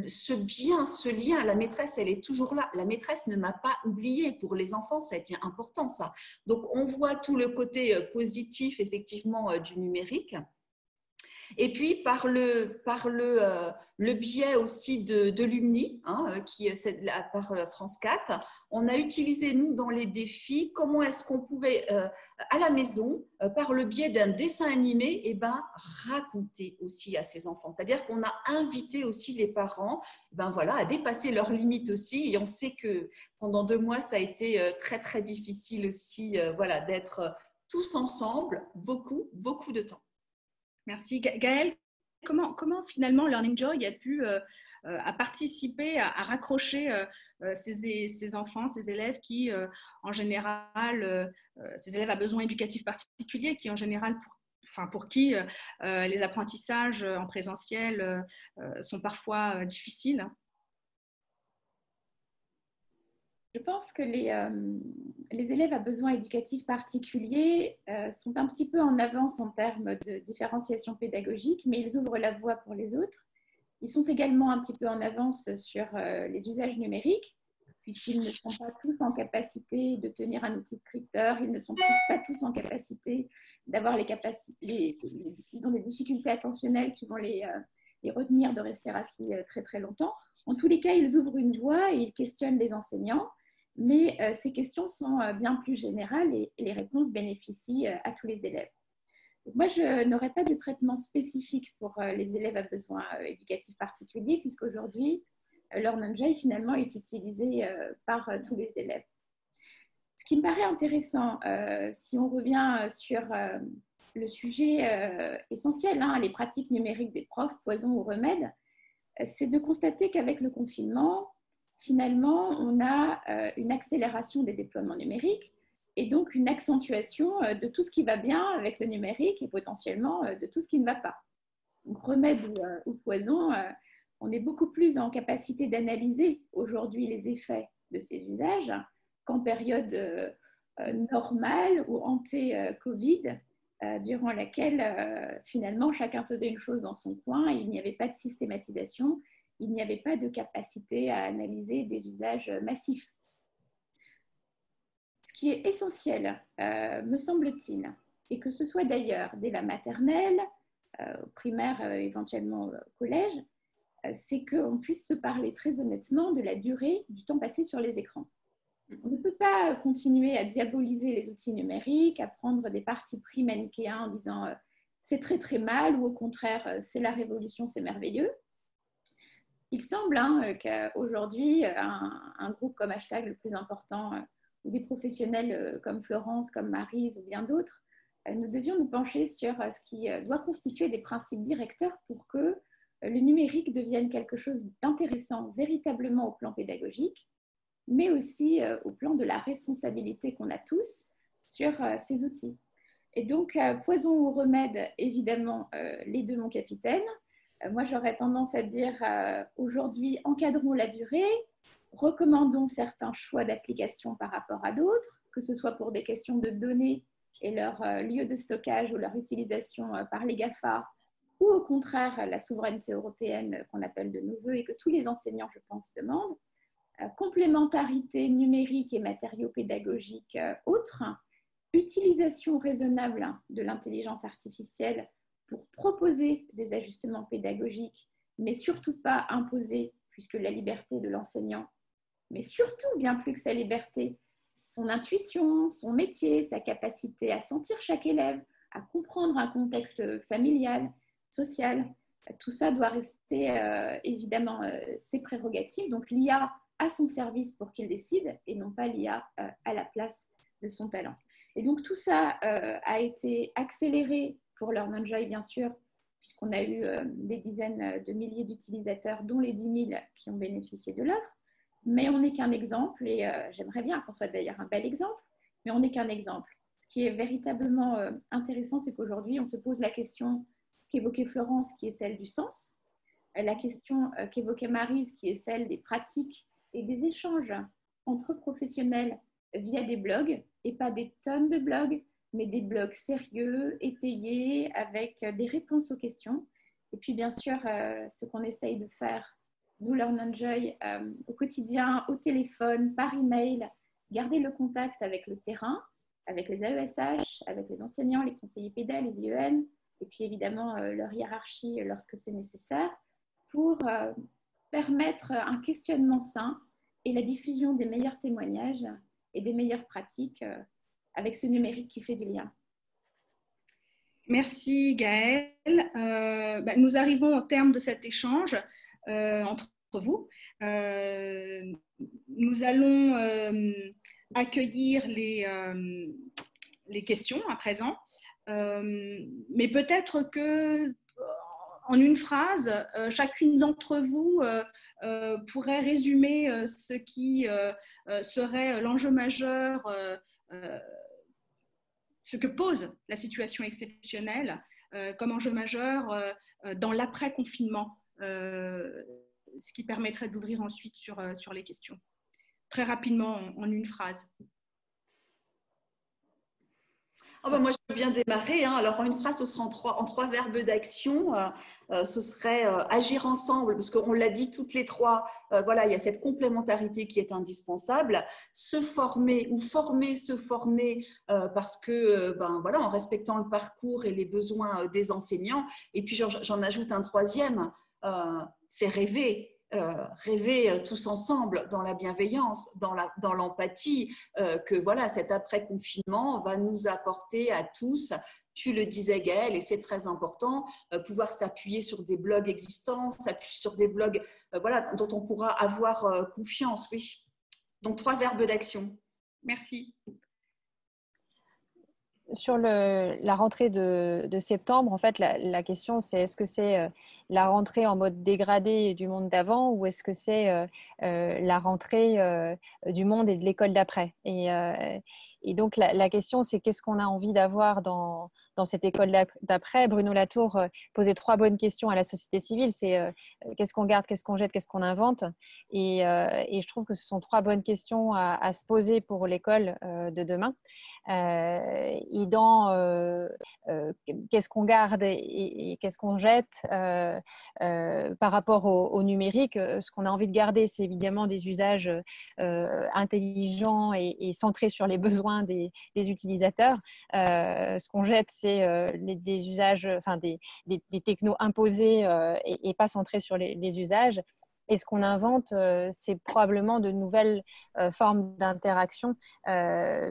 ce bien, ce lien, la maîtresse, elle est toujours là. La maîtresse ne m'a pas oublié. Pour les enfants, ça été important, ça. Donc, on voit tout le côté euh, positif, effectivement, euh, du numérique. Et puis, par le, par le, euh, le biais aussi de, de l'UMNI, hein, euh, qui c'est par euh, France 4, on a utilisé, nous, dans les défis, comment est-ce qu'on pouvait, à la maison, par le biais d'un dessin animé, et eh ben, raconter aussi à ses enfants. C'est-à-dire qu'on a invité aussi les parents ben, voilà, à dépasser leurs limites aussi. Et on sait que pendant deux mois, ça a été très, très difficile aussi voilà, d'être tous ensemble, beaucoup, beaucoup de temps. Merci. Gaëlle, comment, finalement Learning Joy a pu euh, euh, participer, à, raccrocher euh, ces, enfants, ces élèves qui, en général, ces élèves à besoins éducatifs particuliers, qui, en général, pour, qui les apprentissages en présentiel sont parfois difficiles Je pense que les, euh, les, élèves à besoins éducatifs particuliers euh, sont un petit peu en avance en termes de différenciation pédagogique, mais ils ouvrent la voie pour les autres. Ils sont également un petit peu en avance sur euh, les usages numériques, puisqu'ils ne sont pas tous en capacité de tenir un outil scripteur, ils ne sont pas tous en capacité d'avoir les capacités, ils ont des difficultés attentionnelles qui vont les retenir de rester assis très très longtemps. En tous les cas, ils ouvrent une voie et ils questionnent les enseignants mais euh, ces questions sont euh, bien plus générales et, les réponses bénéficient euh, à tous les élèves. moi, je n'aurais pas de traitement spécifique pour les élèves à besoins éducatifs particuliers, puisqu'aujourd'hui, l'Ornanjay finalement est utilisé par tous les élèves. Ce qui me paraît intéressant, si on revient sur le sujet essentiel, hein, les pratiques numériques des profs, poison ou remède, c'est de constater qu'avec le confinement, finalement, on a une accélération des déploiements numériques et donc une accentuation de tout ce qui va bien avec le numérique et potentiellement de tout ce qui ne va pas. Remède ou, poison, on est beaucoup plus en capacité d'analyser aujourd'hui les effets de ces usages qu'en période euh, euh, normale ou anté-Covid, euh, durant laquelle finalement chacun faisait une chose dans son coin et il n'y avait pas de systématisation, il n'y avait pas de capacité à analyser des usages massifs. Ce qui est essentiel, me semble-t-il, et que ce soit d'ailleurs dès la maternelle, primaire, éventuellement au collège, euh, c'est qu'on puisse se parler très honnêtement de la durée du temps passé sur les écrans. On ne peut pas continuer à diaboliser les outils numériques, à prendre des partis pris manichéens en disant euh, c'est très très mal ou au contraire euh, c'est la révolution, c'est merveilleux. Il semble hein, qu'aujourd'hui, un, groupe comme Hashtag le plus important, ou des professionnels comme Florence, comme Marise ou bien d'autres, nous devions nous pencher sur ce qui doit constituer des principes directeurs pour que le numérique devienne quelque chose d'intéressant véritablement au plan pédagogique, mais aussi euh, au plan de la responsabilité qu'on a tous sur euh, ces outils. Et donc, euh, poison ou remède, évidemment, les deux, mon capitaine. Moi, j'aurais tendance à dire aujourd'hui, encadrons la durée, recommandons certains choix d'application par rapport à d'autres, que ce soit pour des questions de données et leur lieu de stockage ou leur utilisation par les GAFA ou au contraire la souveraineté européenne qu'on appelle de nos voeux et que tous les enseignants, je pense, demandent, euh, complémentarité numérique et matériaux pédagogiques euh, autres, utilisation raisonnable de l'intelligence artificielle pour proposer des ajustements pédagogiques, mais surtout pas imposer, puisque la liberté de l'enseignant, mais surtout bien plus que sa liberté, son intuition, son métier, sa capacité à sentir chaque élève, à comprendre un contexte familial, sociale. Tout ça doit rester euh, évidemment euh, ses prérogatives. Donc l'IA a son service pour qu'il décide et non pas l'IA euh, à la place de son talent. Et donc tout ça a été accéléré pour leur Joy, bien sûr, puisqu'on a eu des dizaines de milliers d'utilisateurs, dont les 10 000 qui ont bénéficié de l'offre. Mais on n'est qu'un exemple, et j'aimerais bien qu'on soit d'ailleurs un bel exemple, mais on n'est qu'un exemple. Ce qui est véritablement intéressant, c'est qu'aujourd'hui, on se pose la question qu'évoquait Florence, qui est celle du sens, euh, la question euh, qu'évoquait Marise, qui est celle des pratiques et des échanges entre professionnels via des blogs, et pas des tonnes de blogs, mais des blogs sérieux, étayés, avec des réponses aux questions. Et puis, bien sûr, euh, ce qu'on essaye de faire, nous, Learn Enjoy, au quotidien, au téléphone, par email, garder le contact avec le terrain, avec les AESH, avec les enseignants, les conseillers pédales, les IEN, et puis évidemment euh, leur hiérarchie lorsque c'est nécessaire, pour euh, permettre un questionnement sain et la diffusion des meilleurs témoignages et des meilleures pratiques euh, avec ce numérique qui fait du lien. Merci Gaëlle. Bah, nous arrivons au terme de cet échange entre vous. nous allons accueillir les, les questions à présent. Euh, mais peut-être que en une phrase, euh, chacune d'entre vous euh, pourrait résumer ce qui serait l'enjeu majeur, ce que pose la situation exceptionnelle comme enjeu majeur dans l'après-confinement, ce qui permettrait d'ouvrir ensuite sur, sur les questions. Très rapidement, en une phrase. Bah, moi, je viens démarrer. Hein. Alors, en une phrase, ce sera en trois, en trois verbes d'action. Euh, euh, ce serait euh, agir ensemble, parce qu'on l'a dit toutes les trois. voilà, il y a cette complémentarité qui est indispensable. Se former ou former, se former, parce que, ben voilà, en respectant le parcours et les besoins des enseignants. Et puis, j'en ajoute un troisième. c'est rêver. Euh, rêver euh, tous ensemble dans la bienveillance, dans l'empathie, euh, que voilà, cet après-confinement va nous apporter à tous tu le disais Gaëlle, et c'est très important, pouvoir s'appuyer sur des blogs existants, s'appuyer sur des blogs voilà, dont on pourra avoir confiance, oui. Donc, trois verbes d'action. Merci. Sur la rentrée de, septembre, en fait, la, question c'est est-ce que c'est euh, la rentrée en mode dégradé du monde d'avant ou est-ce que c'est euh, euh, la rentrée du monde et de l'école d'après? Et, donc la question c'est qu'est-ce qu'on a envie d'avoir dans, dans cette école d'après, Bruno Latour euh, posait trois bonnes questions à la société civile. C'est euh, qu'est-ce qu'on garde, qu'est-ce qu'on jette, qu'est-ce qu'on invente? Et, euh, et, je trouve que ce sont trois bonnes questions à, se poser pour l'école de demain. et dans qu'est-ce qu'on garde et, qu'est-ce qu'on jette par rapport au, numérique, ce qu'on a envie de garder, c'est évidemment des usages intelligents et, centrés sur les besoins des, utilisateurs. ce qu'on jette, c'est euh, des usages, enfin des, des, technos imposés euh, et, pas centrés sur les, usages. Et ce qu'on invente, euh, c'est probablement de nouvelles formes d'interaction,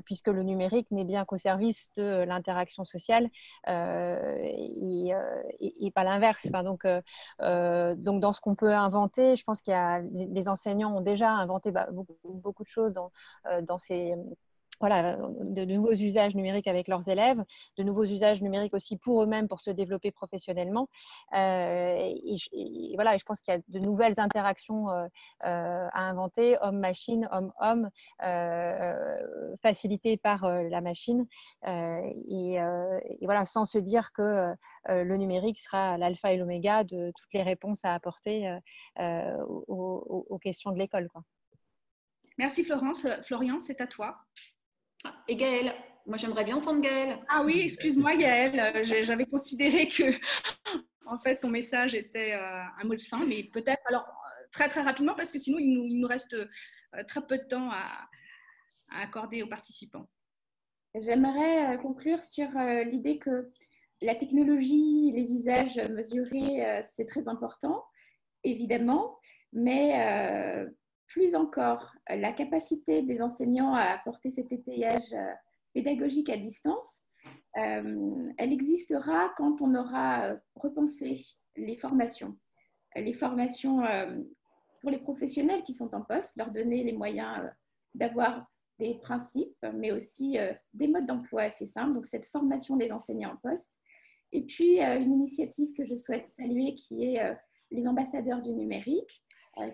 puisque le numérique n'est bien qu'au service de l'interaction sociale et, pas l'inverse. Donc, dans ce qu'on peut inventer, je pense qu'il y a les enseignants ont déjà inventé bah, beaucoup, de choses dans ces voilà, de nouveaux usages numériques avec leurs élèves, de nouveaux usages numériques aussi pour eux-mêmes pour se développer professionnellement. Euh, et, voilà, je pense qu'il y a de nouvelles interactions euh, euh, à inventer, homme-machine, homme-homme, facilitées par la machine. Et, voilà, sans se dire que le numérique sera l'alpha et l'oméga de toutes les réponses à apporter aux, aux, questions de l'école. Merci Florence. Florian, c'est à toi. Et Gaëlle Moi, j'aimerais bien entendre Gaëlle. Ah oui, excuse-moi Gaëlle. Euh, j'avais considéré que, en fait, ton message était euh, un mot de fin, mais peut-être, alors, très très rapidement, parce que sinon, il nous, reste euh, très peu de temps à, accorder aux participants. J'aimerais conclure sur l'idée que la technologie, les usages mesurés, c'est très important, évidemment, mais plus encore, la capacité des enseignants à apporter cet étayage euh, pédagogique à distance, euh, elle existera quand on aura euh, repensé les formations. Les formations pour les professionnels qui sont en poste, leur donner les moyens d'avoir des principes, mais aussi des modes d'emploi assez simples. Donc, cette formation des enseignants en poste. Et puis, une initiative que je souhaite saluer qui est les ambassadeurs du numérique,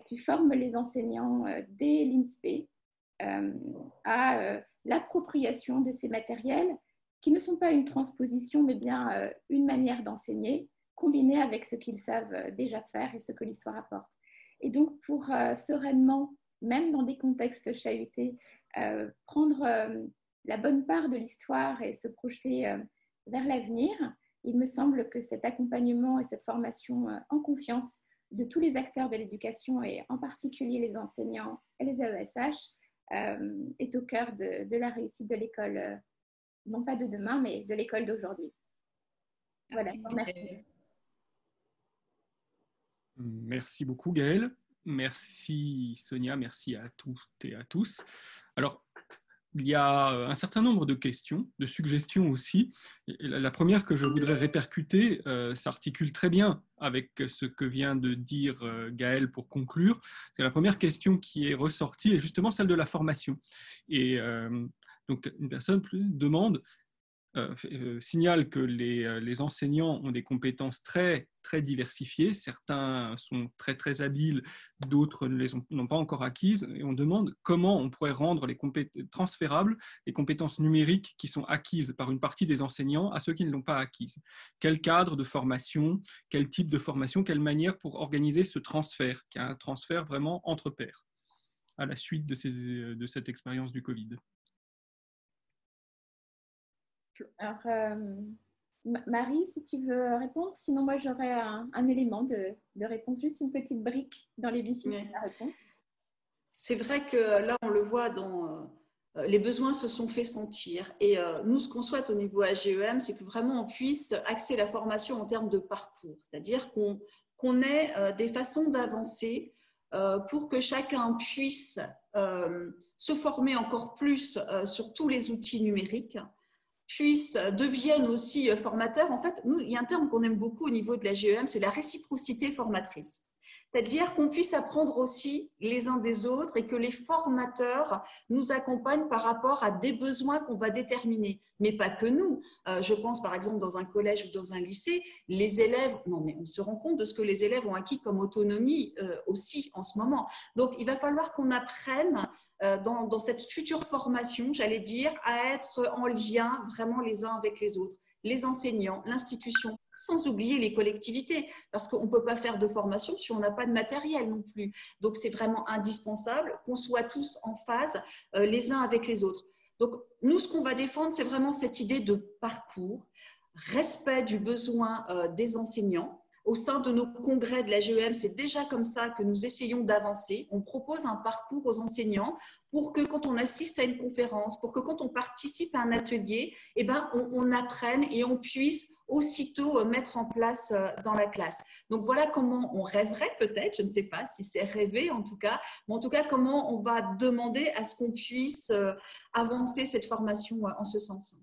qui forme les enseignants euh, dès l'INSPE euh, à l'appropriation de ces matériels qui ne sont pas une transposition, mais bien une manière d'enseigner combinée avec ce qu'ils savent déjà faire et ce que l'histoire apporte. Et donc, pour sereinement, même dans des contextes chahutés, prendre la bonne part de l'histoire et se projeter vers l'avenir, il me semble que cet accompagnement et cette formation en confiance de tous les acteurs de l'éducation et en particulier les enseignants et les AESH euh, est au cœur de, la réussite de l'école, euh, non pas de demain, mais de l'école d'aujourd'hui. Voilà, merci. Merci beaucoup Gaëlle. Merci Sonia, merci à toutes et à tous. Alors, il y a euh, un certain nombre de questions, de suggestions aussi. La première que je voudrais répercuter euh, s'articule très bien avec ce que vient de dire euh, Gaël pour conclure. La première question qui est ressortie est justement celle de la formation. Et donc une personne demande euh, euh, signale que les, euh, les, enseignants ont des compétences très, très diversifiées. Certains sont très, très habiles, d'autres ne les ont n'ont pas encore acquises. Et on demande comment on pourrait rendre les transférables les compétences numériques qui sont acquises par une partie des enseignants à ceux qui ne l'ont pas acquises. Quel cadre de formation, quel type de formation, quelle manière pour organiser ce transfert, un transfert vraiment entre pairs à la suite de cette expérience du Covid. Alors, euh, Marie, si tu veux répondre, sinon moi j'aurais un, élément de, réponse, juste une petite brique dans l'édifice de la réponse. C'est vrai que là, on le voit dans euh, les besoins se sont fait sentir. Et euh, nous, ce qu'on souhaite au niveau AGEM, c'est que vraiment on puisse axer la formation en termes de parcours, c'est-à-dire qu'on ait des façons d'avancer pour que chacun puisse se former encore plus sur tous les outils numériques puissent, euh, deviennent aussi euh, formateurs. En fait, nous, il y a un terme qu'on aime beaucoup au niveau de la GEM, c'est la réciprocité formatrice. C'est-à-dire qu'on puisse apprendre aussi les uns des autres et que les formateurs nous accompagnent par rapport à des besoins qu'on va déterminer. Mais pas que nous. Euh, je pense par exemple dans un collège ou dans un lycée, les élèves, non mais on se rend compte de ce que les élèves ont acquis comme autonomie aussi en ce moment. Donc il va falloir qu'on apprenne dans, dans cette future formation, j'allais dire, à être en lien vraiment les uns avec les autres les enseignants, l'institution, sans oublier les collectivités, parce qu'on ne peut pas faire de formation si on n'a pas de matériel non plus. Donc c'est vraiment indispensable qu'on soit tous en phase euh, les uns avec les autres. Donc nous, ce qu'on va défendre, c'est vraiment cette idée de parcours, respect du besoin euh, des enseignants, au sein de nos congrès de la GEM, c'est déjà comme ça que nous essayons d'avancer. On propose un parcours aux enseignants pour que quand on assiste à une conférence, pour que quand on participe à un atelier, eh ben, on, apprenne et on puisse aussitôt euh, mettre en place euh, dans la classe. Donc voilà comment on rêverait peut-être, je ne sais pas si c'est rêvé en tout cas, mais en tout cas comment on va demander à ce qu'on puisse euh, avancer cette formation en ce sens.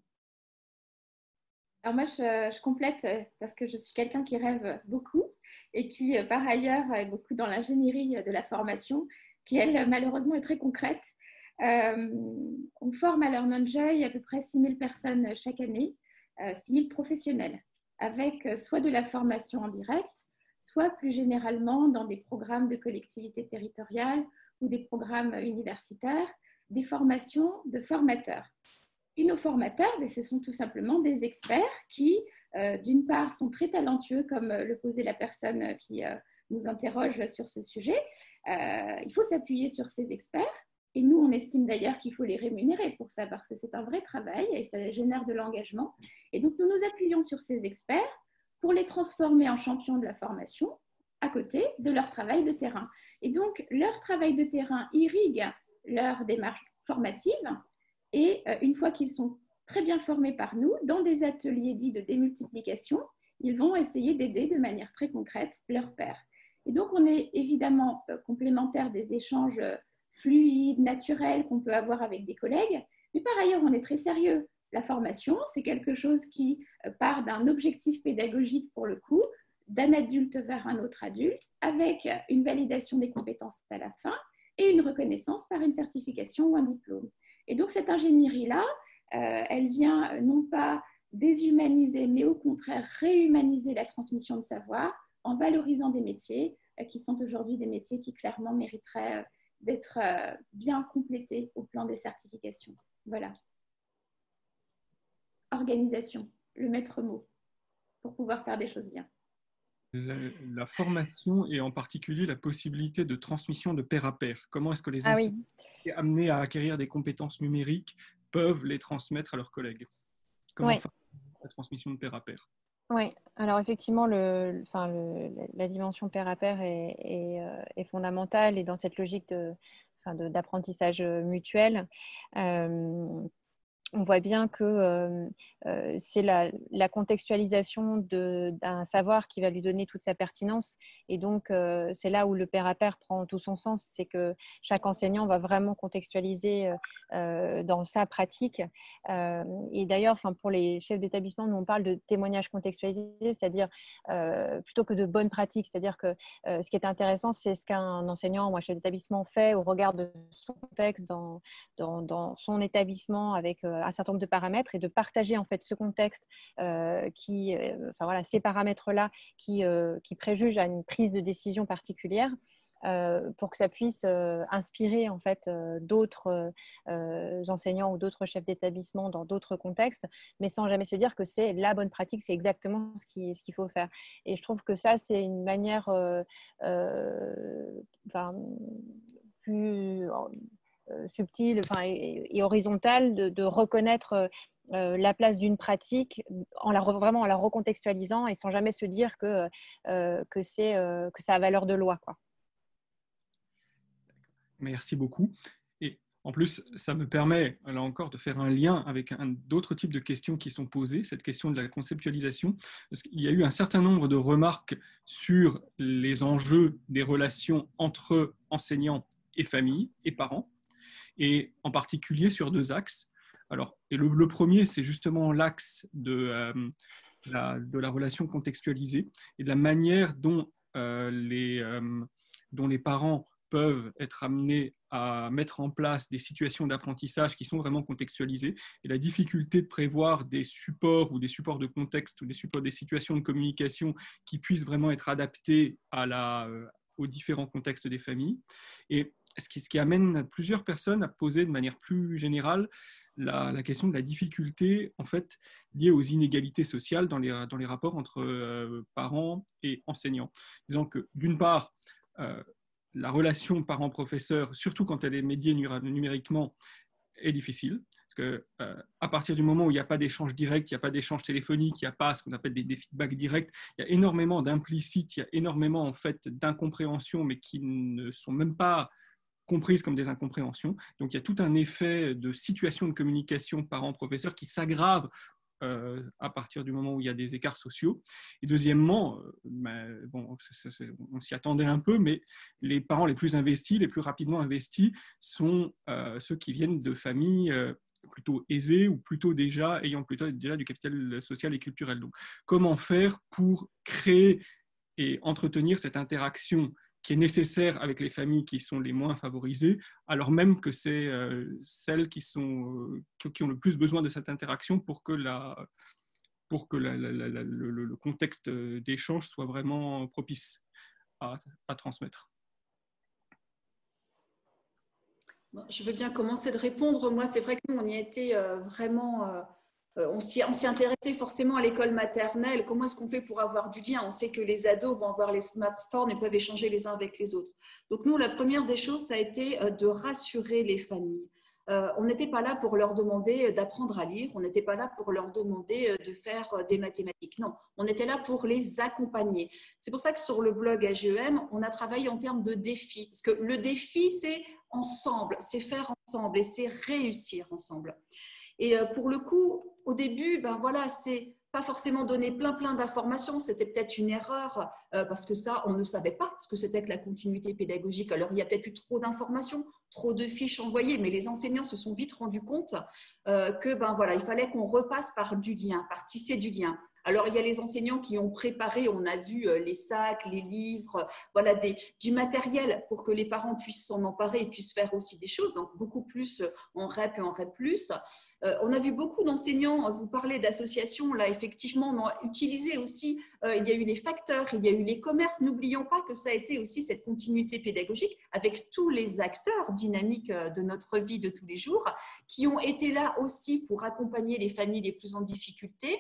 Alors moi, je, complète euh, parce que je suis quelqu'un qui rêve beaucoup et qui, euh, par ailleurs, est beaucoup dans l'ingénierie de la formation, qui, elle, malheureusement, est très concrète. Euh, on forme à Learn Joy à peu près 6000 personnes chaque année, 6000 professionnels, avec soit de la formation en direct, soit plus généralement dans des programmes de collectivité territoriale ou des programmes universitaires, des formations de formateurs. Et nos formateurs, ce sont tout simplement des experts qui, euh, d'une part, sont très talentueux, comme euh, le posait la personne qui euh, nous interroge sur ce sujet. il faut s'appuyer sur ces experts. Et nous, on estime d'ailleurs qu'il faut les rémunérer pour ça, parce que c'est un vrai travail et ça génère de l'engagement. Et donc, nous nous appuyons sur ces experts pour les transformer en champions de la formation à côté de leur travail de terrain. Et donc, leur travail de terrain irrigue leur démarche formative et euh, une fois qu'ils sont très bien formés par nous, dans des ateliers dits de démultiplication, ils vont essayer d'aider de manière très concrète leurs pairs. Et donc, on est évidemment euh, complémentaire des échanges euh, fluides, naturels qu'on peut avoir avec des collègues, mais par ailleurs, on est très sérieux. La formation, c'est quelque chose qui part d'un objectif pédagogique pour le coup, d'un adulte vers un autre adulte, avec une validation des compétences à la fin et une reconnaissance par une certification ou un diplôme. Et donc cette ingénierie-là, euh, elle vient euh, non pas déshumaniser, mais au contraire réhumaniser la transmission de savoir en valorisant des métiers euh, qui sont aujourd'hui des métiers qui clairement mériteraient d'être bien complétés au plan des certifications. Voilà. Organisation, le maître mot, pour pouvoir faire des choses bien la, formation et en particulier la possibilité de transmission de pair à pair. Comment est-ce que les ah enseignants amenés à acquérir des compétences numériques peuvent les transmettre à leurs collègues? Comment faire la transmission de pair à pair? Oui, alors effectivement, le, enfin, la dimension pair à pair est, euh, est, fondamentale et dans cette logique de, d'apprentissage mutuel. Euh, on voit bien que euh, euh, c'est la, contextualisation d'un savoir qui va lui donner toute sa pertinence. Et donc, euh, c'est là où le pair à pair prend tout son sens. C'est que chaque enseignant va vraiment contextualiser dans sa pratique. et d'ailleurs, pour les chefs d'établissement, nous on parle de témoignages contextualisés, c'est-à-dire plutôt que de bonnes pratiques. C'est-à-dire que ce qui est intéressant, c'est ce qu'un enseignant ou un chef d'établissement fait au regard de son contexte dans, dans son établissement avec un certain nombre de paramètres et de partager en fait ce contexte euh, qui, euh, enfin voilà, ces paramètres-là qui, qui préjugent à une prise de décision particulière. pour que ça puisse inspirer en fait d'autres enseignants ou d'autres chefs d'établissement dans d'autres contextes, mais sans jamais se dire que c'est la bonne pratique, c'est exactement ce qu'il faut faire. Et je trouve que ça, c'est une manière plus euh, subtile enfin, et, horizontale de, reconnaître euh, euh, la place d'une pratique en la, vraiment en la recontextualisant et sans jamais se dire que, que, que ça a valeur de loi. Quoi. Merci beaucoup. Et en plus, ça me permet, là encore, de faire un lien avec d'autres types de questions qui sont posées, cette question de la conceptualisation. Parce qu'il y a eu un certain nombre de remarques sur les enjeux des relations entre enseignants et familles et parents et en particulier sur deux axes. Alors, et le, premier, c'est justement l'axe de, euh, la, de la relation contextualisée et de la manière dont les, dont les parents peuvent être amenés à mettre en place des situations d'apprentissage qui sont vraiment contextualisées. Et la difficulté de prévoir des supports ou des supports de contexte ou des supports des situations de communication qui puissent vraiment être adaptés à la, euh, aux différents contextes des familles. Et ce qui, amène plusieurs personnes à poser de manière plus générale la, question de la difficulté en fait liée aux inégalités sociales dans les, rapports entre euh, parents et enseignants. Disons que d'une part, euh, la relation parent-professeur, surtout quand elle est médiée numériquement, est difficile. Parce que, euh, à partir du moment où il n'y a pas d'échange direct, il n'y a pas d'échange téléphonique, il n'y a pas ce qu'on appelle des, feedbacks directs, il y a énormément d'implicites, il y a énormément en fait d'incompréhensions, mais qui ne sont même pas comprises comme des incompréhensions. Donc il y a tout un effet de situation de communication parent-professeur qui s'aggrave euh, à partir du moment où il y a des écarts sociaux. Et deuxièmement, euh, ben, bon, on s'y attendait un peu, mais les parents les plus investis, les plus rapidement investis, sont euh, ceux qui viennent de familles plutôt aisées ou plutôt déjà ayant plutôt déjà du capital social et culturel. Donc, comment faire pour créer et entretenir cette interaction qui est nécessaire avec les familles qui sont les moins favorisées, alors même que c'est euh, celles qui, sont, euh, qui ont le plus besoin de cette interaction pour que, la, pour que le, contexte d'échange soit vraiment propice à, à transmettre. Je veux bien commencer de répondre. Moi, c'est vrai que nous, on y a été euh, vraiment euh, on s'y intéressait forcément à l'école maternelle. Comment est-ce qu'on fait pour avoir du lien? On sait que les ados vont avoir les smartphones et peuvent échanger les uns avec les autres. Donc nous, la première des choses, ça a été euh, de rassurer les familles. Euh, on n'était pas là pour leur demander d'apprendre à lire, on n'était pas là pour leur demander de faire des mathématiques. Non, on était là pour les accompagner. C'est pour ça que sur le blog AGEM, on a travaillé en termes de défis. Parce que le défi, c'est ensemble, c'est faire ensemble et c'est réussir ensemble. Et pour le coup, au début, ben voilà, c'est pas forcément donner plein plein d'informations, c'était peut-être une erreur euh, parce que ça, on ne savait pas ce que c'était que la continuité pédagogique. Alors il y a peut-être eu trop d'informations, trop de fiches envoyées, mais les enseignants se sont vite rendus compte euh, que ben voilà, il fallait qu'on repasse par du lien, par tisser du lien. Alors, il y a les enseignants qui ont préparé, on a vu euh, les sacs, les livres, voilà, des, du matériel pour que les parents puissent s'en emparer et puissent faire aussi des choses, donc beaucoup plus en REP et en REP+. Euh, on a vu beaucoup d'enseignants, euh, vous parlez d'associations, là effectivement, on a utilisé aussi, euh, il y a eu les facteurs, il y a eu les commerces. N'oublions pas que ça a été aussi cette continuité pédagogique avec tous les acteurs dynamiques de notre vie de tous les jours qui ont été là aussi pour accompagner les familles les plus en difficulté.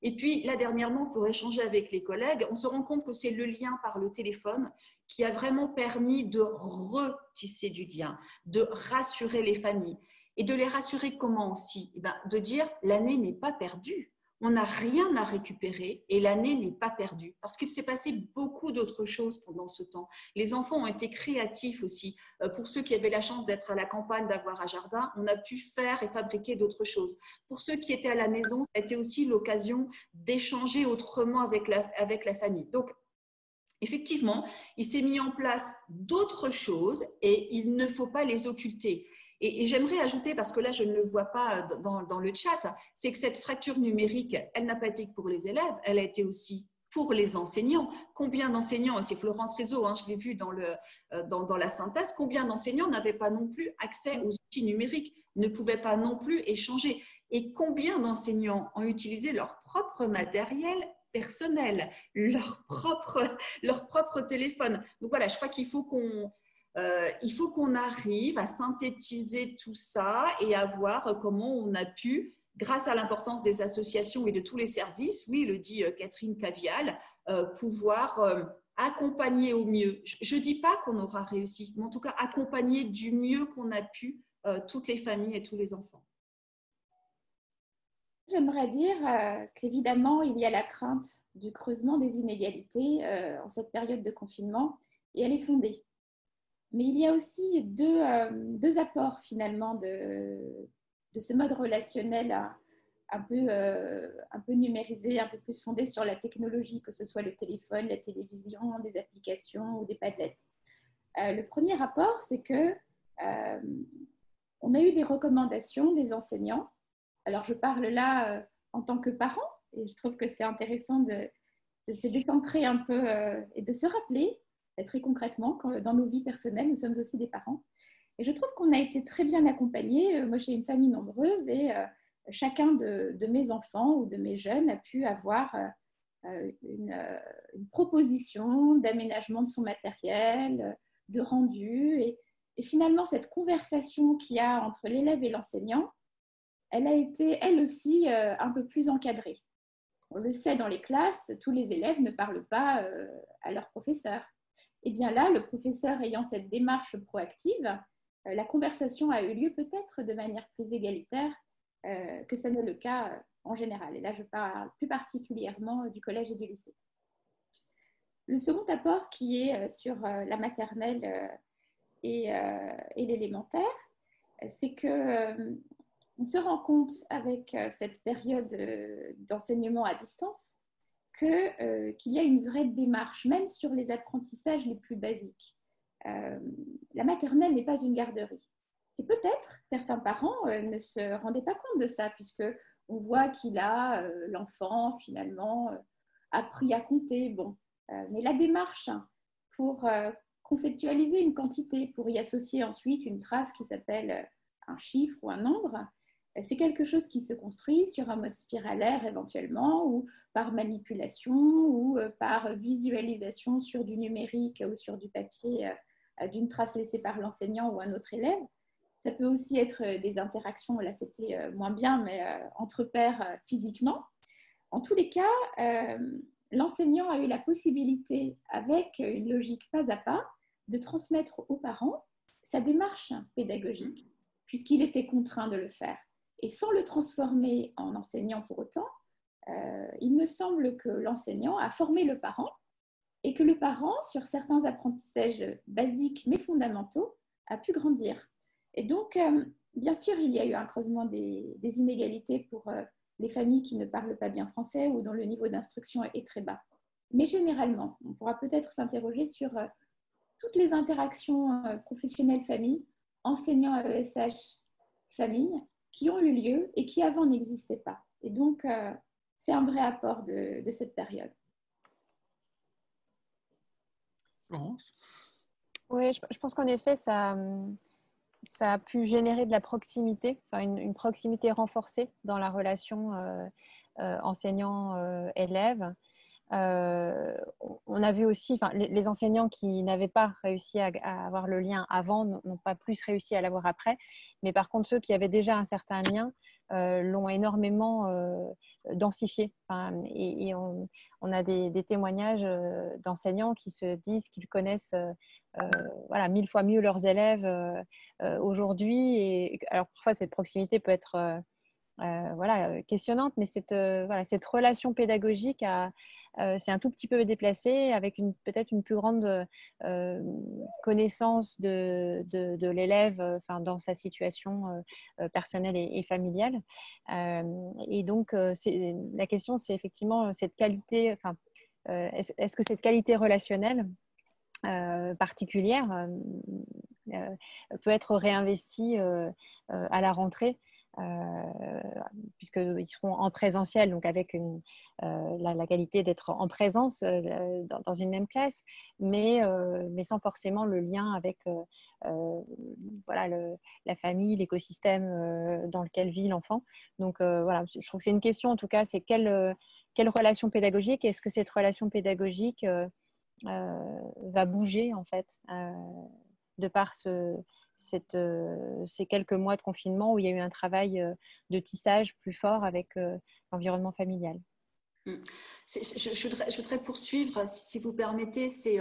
Et puis, là, dernièrement, pour échanger avec les collègues, on se rend compte que c'est le lien par le téléphone qui a vraiment permis de retisser du lien, de rassurer les familles. Et de les rassurer comment aussi? Eh ben, De dire l'année n'est pas perdue. On n'a rien à récupérer et l'année n'est pas perdue parce qu'il s'est passé beaucoup d'autres choses pendant ce temps. Les enfants ont été créatifs aussi. Euh, pour ceux qui avaient la chance d'être à la campagne, d'avoir un jardin, on a pu faire et fabriquer d'autres choses. Pour ceux qui étaient à la maison, c'était aussi l'occasion d'échanger autrement avec la, avec la famille. Donc, effectivement, il s'est mis en place d'autres choses et il ne faut pas les occulter. Et, j'aimerais ajouter, parce que là, je ne le vois pas dans, le chat, c'est que cette fracture numérique, elle n'a pas été que pour les élèves, elle a été aussi pour les enseignants. Combien d'enseignants, c'est Florence Réseau, hein, je l'ai vu euh, dans, la synthèse, combien d'enseignants n'avaient pas non plus accès aux outils numériques, ne pouvaient pas non plus échanger? Et combien d'enseignants ont utilisé leur propre matériel personnel, leur propre, leur propre téléphone? Donc voilà, je crois qu'il faut qu'on euh, il faut qu'on arrive à synthétiser tout ça et à voir comment on a pu, grâce à l'importance des associations et de tous les services, oui, le dit euh, Catherine Cavial, euh, pouvoir accompagner au mieux. Je ne dis pas qu'on aura réussi, mais en tout cas accompagner du mieux qu'on a pu toutes les familles et tous les enfants. J'aimerais dire qu'évidemment, il y a la crainte du creusement des inégalités en cette période de confinement et elle est fondée. Mais il y a aussi deux, euh, apports finalement de, ce mode relationnel un, peu, euh, un peu numérisé, un peu plus fondé sur la technologie, que ce soit le téléphone, la télévision, des applications ou des padlettes. Euh, le premier rapport, c'est que on a eu des recommandations des enseignants. Alors je parle là en tant que parent et je trouve que c'est intéressant de, de se décentrer un peu et de se rappeler très concrètement dans nos vies personnelles, nous sommes aussi des parents. Et je trouve qu'on a été très bien accompagnés. Moi, j'ai une famille nombreuse et chacun de, mes enfants ou de mes jeunes a pu avoir une, une, proposition d'aménagement de son matériel, de rendu. Et, et finalement, cette conversation qu'il y a entre l'élève et l'enseignant, elle a été, elle aussi, euh, un peu plus encadrée. On le sait dans les classes, tous les élèves ne parlent pas euh, à leur professeur. Eh bien là, le professeur ayant cette démarche proactive, euh, la conversation a eu lieu peut-être de manière plus égalitaire que ça n'est le cas en général. Et là, je parle plus particulièrement du collège et du lycée. Le second apport qui est sur la maternelle et, et l'élémentaire, c'est que on se rend compte avec euh, cette période euh, d'enseignement à distance euh, qu'il y a une vraie démarche, même sur les apprentissages les plus basiques. la maternelle n'est pas une garderie. Et peut-être certains parents ne se rendaient pas compte de ça, puisque on voit qu'il a l'enfant finalement appris à compter. Bon, mais la démarche pour conceptualiser une quantité, pour y associer ensuite une trace qui s'appelle un chiffre ou un nombre, c'est quelque chose qui se construit sur un mode spiralaire éventuellement, ou par manipulation, ou euh, par visualisation sur du numérique ou sur du papier euh, d'une trace laissée par l'enseignant ou un autre élève. Ça peut aussi être euh, des interactions, là c'était moins bien, mais entre pairs physiquement. En tous les cas, l'enseignant a eu la possibilité, avec une logique pas à pas, de transmettre aux parents sa démarche pédagogique, puisqu'il était contraint de le faire. Et sans le transformer en enseignant pour autant, euh, il me semble que l'enseignant a formé le parent et que le parent, sur certains apprentissages basiques mais fondamentaux, a pu grandir. Et donc, euh, bien sûr, il y a eu un creusement des, inégalités pour euh, les familles qui ne parlent pas bien français ou dont le niveau d'instruction est très bas. Mais généralement, on pourra peut-être s'interroger sur toutes les interactions professionnelles-famille, enseignants ESH, famille, qui ont eu lieu et qui avant n'existaient pas. Et donc, euh, c'est un vrai apport de, cette période. Florence? Oui, je, pense qu'en effet, ça, ça a pu générer de la proximité, enfin une, proximité renforcée dans la relation euh, euh, enseignant-élève. On a vu aussi, enfin, les, enseignants qui n'avaient pas réussi à, avoir le lien avant n'ont pas plus réussi à l'avoir après. Mais par contre, ceux qui avaient déjà un certain lien euh, l'ont énormément euh, densifié. et, on, a des, témoignages euh, d'enseignants qui se disent qu'ils connaissent voilà, mille fois mieux leurs élèves aujourd'hui. Et alors parfois, cette proximité peut être euh, voilà, euh, questionnante, mais cette, euh, voilà, cette relation pédagogique c'est un tout petit peu déplacé avec peut-être une plus grande connaissance de, de, l'élève dans sa situation personnelle et, familiale. et donc, la question, c'est effectivement cette qualité, est-ce que cette qualité relationnelle particulière peut être réinvestie à la rentrée? euh, puisqu'ils seront en présentiel, donc avec euh, la, qualité d'être en présence euh, dans, une même classe, mais, sans forcément le lien avec la famille, l'écosystème dans lequel vit l'enfant. Donc voilà, je trouve que c'est une question en tout cas, c'est quelle relation pédagogique Est-ce que cette relation pédagogique va bouger en fait de par ce, euh, ces quelques mois de confinement où il y a eu un travail euh, de tissage plus fort avec euh, l'environnement familial. Hmm. Je, voudrais, poursuivre, si, vous permettez. C'est,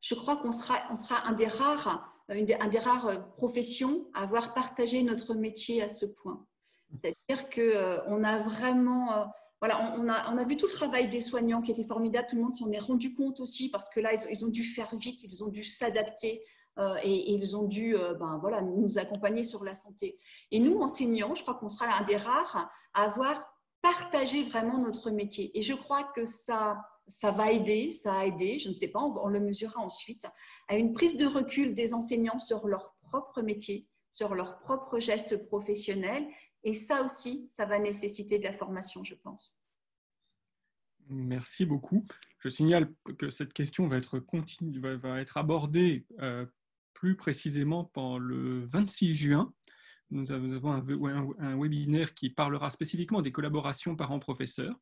je crois qu'on sera, on sera un des rares, un des rares professions à avoir partagé notre métier à ce point. C'est-à-dire qu'on a vraiment voilà, on, a, on, a, vu tout le travail des soignants qui était formidable. Tout le monde s'en est rendu compte aussi parce que là, ils, ont dû faire vite, ils ont dû s'adapter euh, et, ils ont dû euh, ben, voilà, nous accompagner sur la santé. Et nous, enseignants, je crois qu'on sera un des rares à avoir partagé vraiment notre métier. Et je crois que ça, ça va aider, ça a aidé, je ne sais pas, on, le mesurera ensuite, à une prise de recul des enseignants sur leur propre métier, sur leurs propres gestes professionnels. Et ça aussi, ça va nécessiter de la formation, je pense. Merci beaucoup. Je signale que cette question va être, continue, va, être abordée euh, plus précisément pendant le 26 juin. Nous avons un, webinaire qui parlera spécifiquement des collaborations parents-professeurs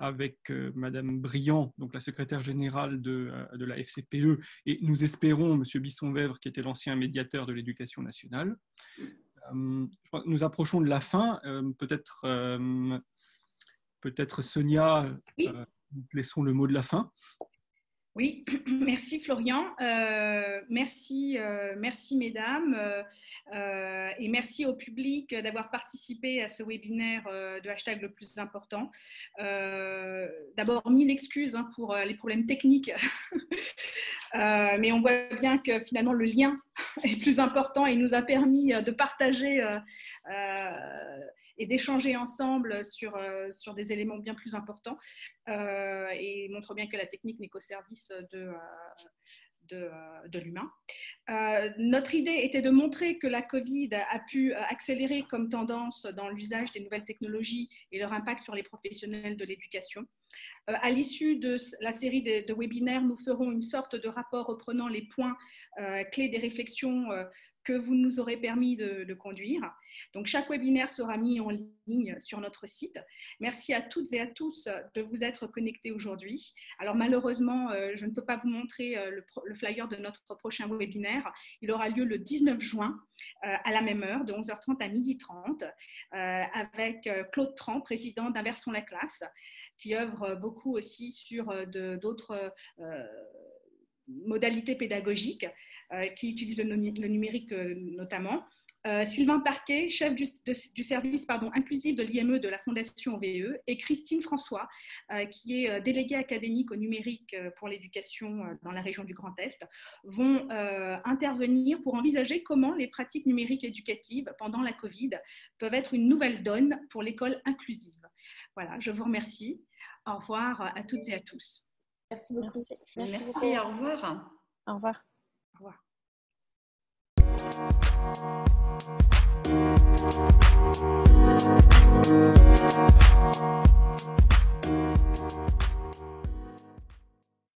avec euh, Madame Briand, donc la secrétaire générale de, euh, de, la FCPE, et nous espérons Monsieur Bisson-Vèvre, qui était l'ancien médiateur de l'éducation nationale. nous approchons de la fin. Peut-être Peut-être Sonia, euh, laissons le mot de la fin. Oui, merci Florian, euh, merci, euh, merci mesdames et merci au public d'avoir participé à ce webinaire de hashtag le plus important. D'abord, mille excuses hein, pour les problèmes techniques, mais on voit bien que finalement le lien est plus important et nous a permis de partager et d'échanger ensemble sur, euh, sur des éléments bien plus importants euh, et montre bien que la technique n'est qu'au service de, euh, de, de l'humain. notre idée était de montrer que la Covid a pu accélérer comme tendance dans l'usage des nouvelles technologies et leur impact sur les professionnels de l'éducation. À l'issue de la série de, de, webinaires, nous ferons une sorte de rapport reprenant les points clés des réflexions que vous nous aurez permis de, conduire. Donc, chaque webinaire sera mis en ligne sur notre site. Merci à toutes et à tous de vous être connectés aujourd'hui. Alors, malheureusement, euh, je ne peux pas vous montrer euh, le, flyer de notre prochain webinaire. Il aura lieu le 19 juin euh, à la même heure, de 11h30 à 12h30, avec Claude Tran, président d'Inversons la classe, qui œuvre beaucoup aussi sur d'autres modalités pédagogiques euh, qui utilisent le, numérique euh, notamment. Euh, Sylvain Parquet, chef du, service pardon, inclusif de l'IME de la Fondation OVE, et Christine François, qui est déléguée académique au numérique pour l'éducation dans la région du Grand Est, vont intervenir pour envisager comment les pratiques numériques éducatives pendant la Covid peuvent être une nouvelle donne pour l'école inclusive. Voilà, je vous remercie. Au revoir à toutes et à tous. Merci beaucoup. Merci, au revoir. Au revoir. Au revoir.